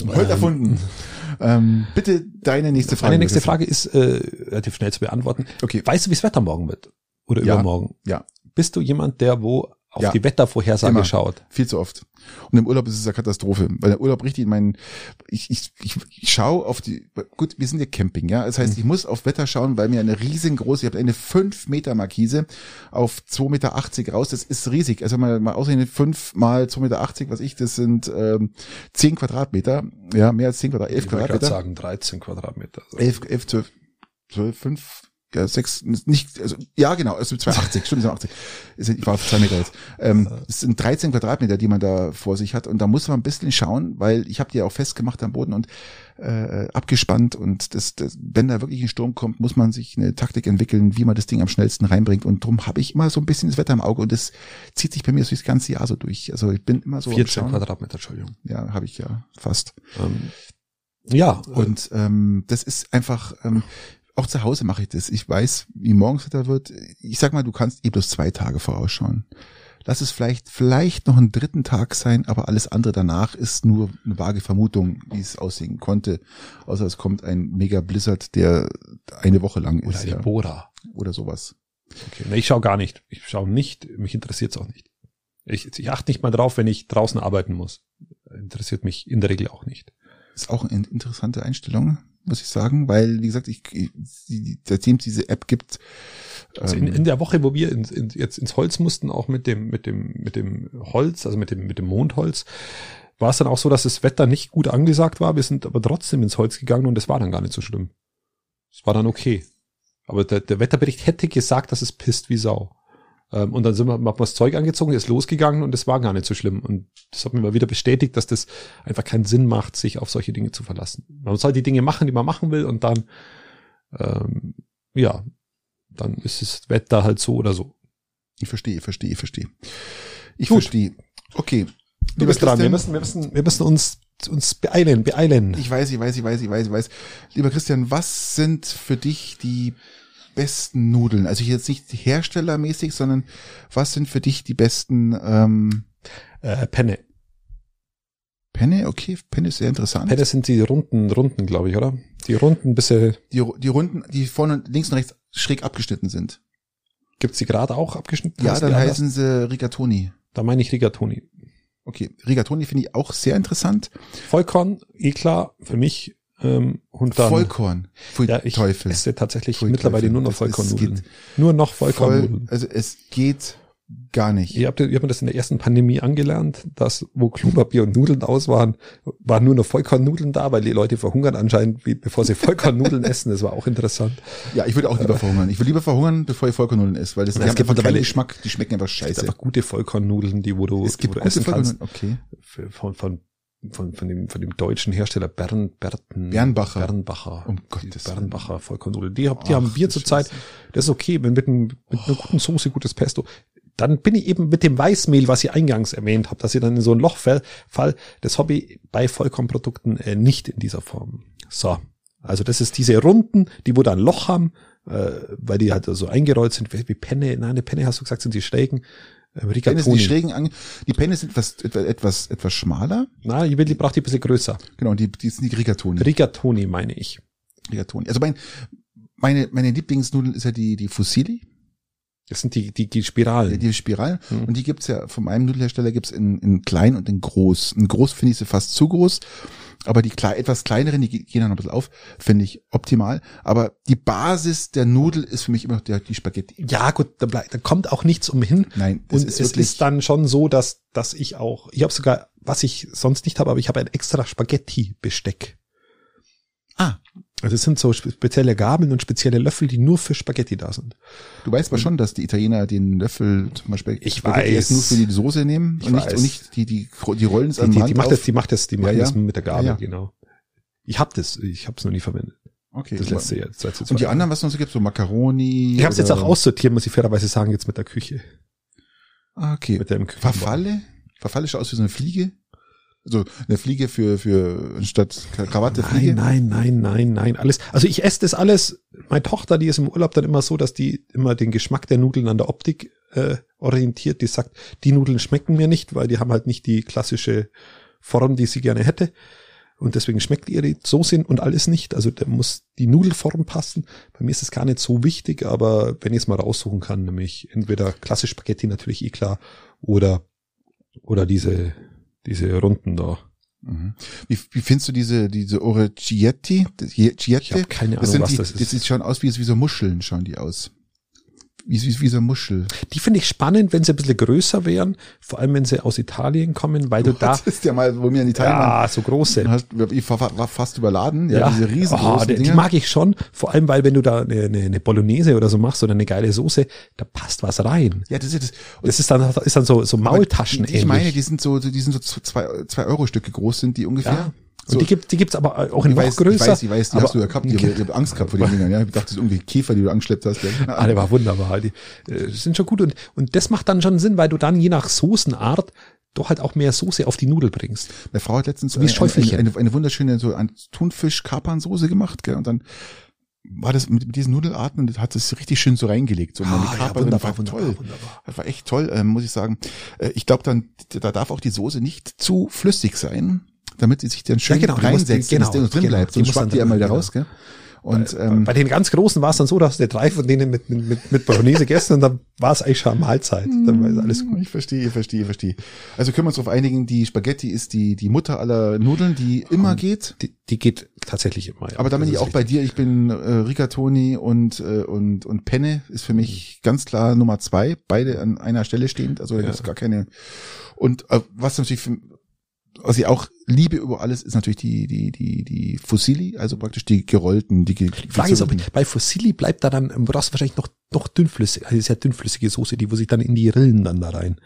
Heute erfunden. Ähm, bitte deine nächste Frage. Meine nächste. Frage ist äh, relativ schnell zu beantworten. Okay. Weißt du, wie das Wetter morgen wird? Oder Ja. übermorgen? Ja. Bist du jemand, der wo auf Ja. die Wettervorhersage Immer. schaut? Viel zu oft. Und im Urlaub ist es eine Katastrophe, weil der Urlaub richtig in meinen, ich, ich, ich, ich schaue auf die, gut, wir sind ja Camping, ja. Das heißt, ich muss auf Wetter schauen, weil mir eine riesengroße, ich habe eine 5 Meter Markise auf 2,80 Meter raus, das ist riesig. Also mal, mal ausrechnen, 5 mal 2,80 Meter, was ich, das sind ähm, 10 Quadratmeter, ja, mehr als 10 Quadratmeter, 11 Ich wollte gerade Quadratmeter. sagen, 13 Quadratmeter. 11, 11, 12, 12, 5, ja, 6, nicht, also, ja, genau, also 280, stimmt, 280. Ist- Ich war auf 2 Meter jetzt. Ähm, es sind 13 Quadratmeter, die man da vor sich hat und da muss man ein bisschen schauen, weil ich habe die ja auch festgemacht am Boden und äh, abgespannt und das, das, wenn da wirklich ein Sturm kommt, muss man sich eine Taktik entwickeln, wie man das Ding am schnellsten reinbringt und drum habe ich immer so ein bisschen das Wetter im Auge und das zieht sich bei mir durchs ganze Jahr so durch. Also ich bin immer so am 14 Schauen. Quadratmeter, Entschuldigung. Ja, habe ich ja fast. Ähm, ja, Und ähm, das ist einfach, ähm, auch zu Hause mache ich das. Ich weiß, wie morgens Wetter wird. Ich sag mal, du kannst eh bloß zwei Tage vorausschauen. Lass es vielleicht, vielleicht noch einen dritten Tag sein, aber alles andere danach ist nur eine vage Vermutung, wie es aussehen konnte. Außer es kommt ein mega Blizzard, der eine Woche lang oder ist, ja. Bora. Oder sowas. Okay. Nee, ich schaue gar nicht. Ich schaue nicht, mich interessiert es auch nicht. Ich, ich achte nicht mal drauf, wenn ich draußen arbeiten muss. Interessiert mich in der Regel auch nicht. Ist auch eine interessante Einstellung, muss ich sagen, weil, wie gesagt, ich, ich seitdem es diese App gibt, Also in, ähm, in der Woche, wo wir in, in, jetzt ins Holz mussten, auch mit dem, mit dem, mit dem Holz, also mit dem, mit dem Mondholz, war es dann auch so, dass das Wetter nicht gut angesagt war. Wir sind aber trotzdem ins Holz gegangen und es war dann gar nicht so schlimm. Es war dann okay. Aber der, der Wetterbericht hätte gesagt, dass es pisst wie Sau. Ähm, und dann sind wir, haben wir das Zeug angezogen, ist losgegangen und es war gar nicht so schlimm. Und das hat mir mal wieder bestätigt, dass das einfach keinen Sinn macht, sich auf solche Dinge zu verlassen. Man soll die Dinge machen, die man machen will und dann, ähm, ja, dann ist das Wetter halt so oder so. ich verstehe, verstehe, verstehe. Ich Gut. verstehe. Okay. Du Lieber bist dran. Wir müssen, wir müssen, wir müssen uns, uns beeilen, beeilen. Ich weiß, ich weiß, ich weiß, ich weiß, ich weiß. Lieber Christian, was sind für dich die besten Nudeln? Also jetzt nicht herstellermäßig, sondern was sind für dich die besten ähm, Äh, Penne. Penne? Okay, Penne ist sehr interessant. Penne sind die runden, runden, glaube ich, oder? Die runden, bisschen, Die, die Runden, die vorne links und rechts schräg abgeschnitten sind. gibt's die gerade auch abgeschnitten? Ja, dann heißen sie Rigatoni. Da meine ich Rigatoni. Okay, Rigatoni finde ich auch sehr interessant. Vollkorn, eh klar, für mich, ähm, und dann. Vollkorn. Pfui, ja, ich Teufel. esse tatsächlich Pfui, mittlerweile Teufel. nur noch ist- Vollkornnudeln. Nur noch Voll, Vollkornnudeln. also es geht gar nicht. Ihr habt, ihr habt mir das in der ersten Pandemie angelernt, dass wo Klopapier und Nudeln aus waren, waren nur noch Vollkornnudeln da, weil die Leute verhungern anscheinend, bevor sie Vollkornnudeln <laughs> essen. Das war auch interessant. Ja, ich würde auch lieber verhungern. Ich würde lieber verhungern, bevor ich Vollkornnudeln esse, weil das Es gibt einfach keinen mittlerweile- Geschmack, die schmecken einfach Es scheiße. gibt einfach gute Vollkornnudeln, die wo du, Es gibt wo du essen kannst. Okay. Von, von, von, von, dem, von dem deutschen Hersteller Bern, Berten, Bernbacher. Bernbacher. Um Gottes Willen. Bernbacher Vollkornnudeln. Die, hab- die Ach, haben wir zurzeit. Das ist okay, wenn mit, einem, mit einer guten Soße, gutes Pesto. Dann bin ich eben mit dem Weißmehl, was ihr eingangs erwähnt habt, dass ihr dann in so ein Loch fall, das habe ich bei Vollkornprodukten äh, nicht in dieser Form. So. Also das ist diese Runden, die wo da ein Loch haben, äh, weil die halt so eingerollt sind, wie wie Penne, nein, eine Penne hast du gesagt, sind die schrägen. Rigatoni. die schrägen an, die Penne sind etwas, etwas, etwas, schmaler. Na, ich will, die braucht die ein bisschen größer. Genau, die, die sind die Rigatoni. Rigatoni meine ich. Rigatoni. Also mein, meine, meine Lieblingsnudeln ist ja die, die Fusilli. Das sind die, die, die Spiralen. Die Spiralen. Und die gibt's ja, von einem Nudelhersteller gibt's in, in klein und in groß. In groß finde ich sie fast zu groß. Aber die klei etwas kleineren, die gehen dann noch ein bisschen auf, finde ich optimal. Aber die Basis der Nudel ist für mich immer noch der, die Spaghetti. Ja, gut, da, bleib, da kommt auch nichts umhin. Nein, das Und ist es ist dann schon so, dass, dass ich auch, ich habe sogar, was ich sonst nicht habe, aber ich habe ein extra Spaghetti-Besteck. Ah, Also es sind so spe- spezielle Gabeln und spezielle Löffel, die nur für Spaghetti da sind. du weißt aber schon, dass die Italiener den Löffel zum Beispiel Ich Spaghetti weiß. nur für die Soße nehmen Ich und nicht, und nicht die, die, die rollen es Die, an die, Rand die macht auf. das, die macht das, die Ja, machen ja. das mit der Gabel, Ja, ja. genau. Ich habe das, ich habe es noch nie verwendet. Okay. Das letzte Jahr. seit Und die anderen, was es noch so gibt, so Macaroni. Ich habe es jetzt auch aussortiert, muss ich fairerweise sagen, jetzt mit der Küche. Ah, okay. Mit dem Küchen- Verfalle? Verfalle schaut aus wie so eine Fliege? Also eine Fliege für, für statt Krawatte Fliege? Nein, nein, nein, nein, nein, alles. Also ich esse das alles. Meine Tochter, die ist im Urlaub dann immer so, dass die immer den Geschmack der Nudeln an der Optik äh, orientiert. Die sagt, die Nudeln schmecken mir nicht, weil die haben halt nicht die klassische Form, die sie gerne hätte. Und deswegen schmeckt ihr die Soße und alles nicht. Also da muss die Nudelform passen. Bei mir ist es gar nicht so wichtig, aber wenn ich es mal raussuchen kann, nämlich entweder klassisch Spaghetti natürlich eh klar oder oder diese diese Runden da. Mhm. Wie, wie findest du diese, diese Orecchietti? Chiette? Ich habe keine Das Ahnung, sind was die, das ist. Das sieht schon aus wie, wie so Muscheln, schauen die aus. Wie, wie, wie so Muschel. Die finde ich spannend, wenn sie ein bisschen größer wären, vor allem wenn sie aus Italien kommen, weil du, da Das ist ja mal, wo wir in Italien waren. ja so große. Hast, ich war, fast überladen, ja, diese riesengroßen Oh, die, die Dinger. mag ich schon, vor allem weil wenn du da eine, eine, eine Bolognese oder so machst oder eine geile Soße, da passt was rein. ja, das ist ja das. Und Das ist dann ist dann so so Maultaschen die, die ich meine, ähnlich. die sind so, die sind so zwei, zwei Euro Stücke groß, sind die ungefähr. ja. Und So, die gibt die gibt's aber auch in ich noch weiß, größer. ich weiß, ich weiß, die aber, hast du ja gehabt, ich habe ich hab Angst gehabt vor den <laughs> Dingern, ja. Ich dachte, das sind irgendwie Käfer, die du angeschleppt hast. Ja. Ah, der war wunderbar. Die äh, sind schon gut und und das macht dann schon Sinn, weil du dann je nach Soßenart doch halt auch mehr Soße auf die Nudel bringst. Meine Frau hat letztens eine, eine, eine, eine wunderschöne so ein Thunfisch-Kapernsoße gemacht, gell, und dann war das mit, mit diesen Nudelarten und hat es richtig schön so reingelegt. So, die Ah, ja, Kapern wunderbar, war toll. wunderbar, wunderbar. Das war echt toll, ähm, muss ich sagen. Äh, ich glaube dann, da darf auch die Soße nicht zu flüssig sein, damit sie sich dann schön genau, die muss- reinsetzt, genau, dass der drin genau, bleibt. Sonst schwappt die ja drin mal da raus, gell? Und ähm, Bei den ganz großen war es dann so, dass du drei von denen mit, mit, mit, mit Bolognese gegessen und dann war es eigentlich schon eine Mahlzeit. Dann war es alles gut. Ich verstehe, ich verstehe, ich verstehe. Also können wir uns darauf einigen, die Spaghetti ist die, die Mutter aller Nudeln, die immer geht. Die, die geht tatsächlich immer. ja. Aber da bin ich auch bei dir. Ich bin äh, Rigatoni und, äh, und, und Penne ist für mich ganz klar Nummer zwei. Beide an einer Stelle stehend. Also da Ja. gibt's gar keine. Und äh, was natürlich für, was ich auch liebe über alles, ist natürlich die, die, die, die Fusilli, also praktisch die gerollten, die, Die Frage ist, ob gezwirbelten. bei Fusilli bleibt da dann, du brauchst wahrscheinlich noch, noch dünnflüssig, also sehr dünnflüssige Soße, die wo sich dann in die Rillen dann da rein.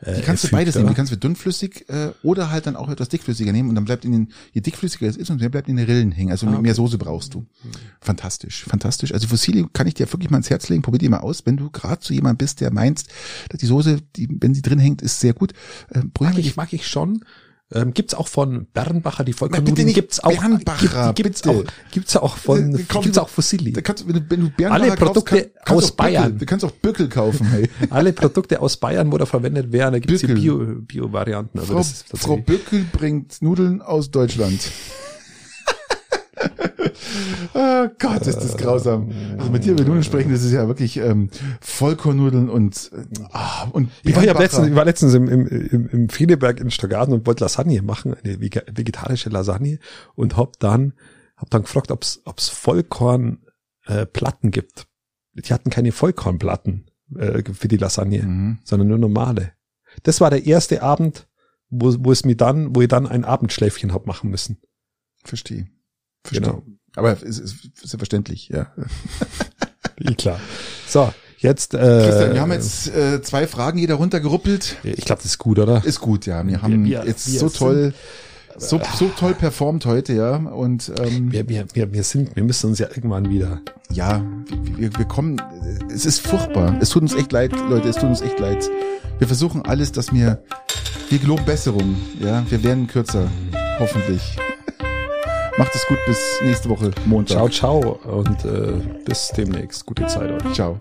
Äh, Die kannst du fügt, beides nehmen. oder? Die kannst du dünnflüssig äh, oder halt dann auch etwas dickflüssiger nehmen und dann bleibt in den, je dickflüssiger es ist, und mehr bleibt in den Rillen hängen. Also Ah, mehr Soße brauchst du. Fantastisch, fantastisch. Also Fossili kann ich dir wirklich mal ins Herz legen. Probier die mal aus. Wenn du gerade so jemand bist, der meinst, dass die Soße, die, wenn sie drin hängt, ist sehr gut. Äh, Mag ich, mag ich schon. Ähm, gibt's auch von Bernbacher die Vollkornnudeln? Gibt's auch, Bernbacher, gibt, gibt's bitte. auch, gibt's auch von, Äh, kauf gibt's auch Fusilli. Da kannst, du, wenn du, wenn du Bernbacher Alle Produkte kaufst, kann, kannst aus auch Birkel, Bayern. Du kannst auch Birkel kaufen, hey. <laughs> Alle Produkte aus Bayern, wo da verwendet werden, da gibt's hier Birkel. Bio, Bio-Varianten. Also Frau, Frau Birkel bringt Nudeln aus Deutschland. Oh <laughs> Gott, ist das grausam. Also mit dir über Nudeln sprechen, das ist ja wirklich ähm, Vollkornnudeln und ah, und Ich war, ja letztens, ich war letztens im, im, im, im Friedeberg in Stadtgarten und wollte Lasagne machen, eine vegetarische Lasagne und hab dann, hab dann gefragt, ob's, ob's Vollkorn äh, Platten gibt. Die hatten keine Vollkornplatten äh, für die Lasagne, Mhm. sondern nur normale. Das war der erste Abend, wo, wo es mir dann, wo ich dann ein Abendschläfchen hab machen müssen. Verstehe. Verstehe. Genau. Aber es ist, ist ja verständlich, ja. <laughs> Klar. So, jetzt. Äh, Christian, wir haben jetzt äh, zwei Fragen jeder runtergeruppelt. Ich glaube, das ist gut, oder? Ist gut, ja. Wir haben wir- jetzt wir so toll, so, so toll performt heute, ja. Und ähm, Wir, wir, wir, wir sind, wir müssen uns ja irgendwann wieder. ja, wir, wir kommen, es ist furchtbar. Es tut uns echt leid, Leute, es tut uns echt leid. Wir versuchen alles, dass wir, wir geloben Besserung, ja. Wir werden kürzer, hoffentlich. Macht es gut bis nächste Woche Montag. Ciao, ciao und äh, bis demnächst. Gute Zeit euch. Ciao.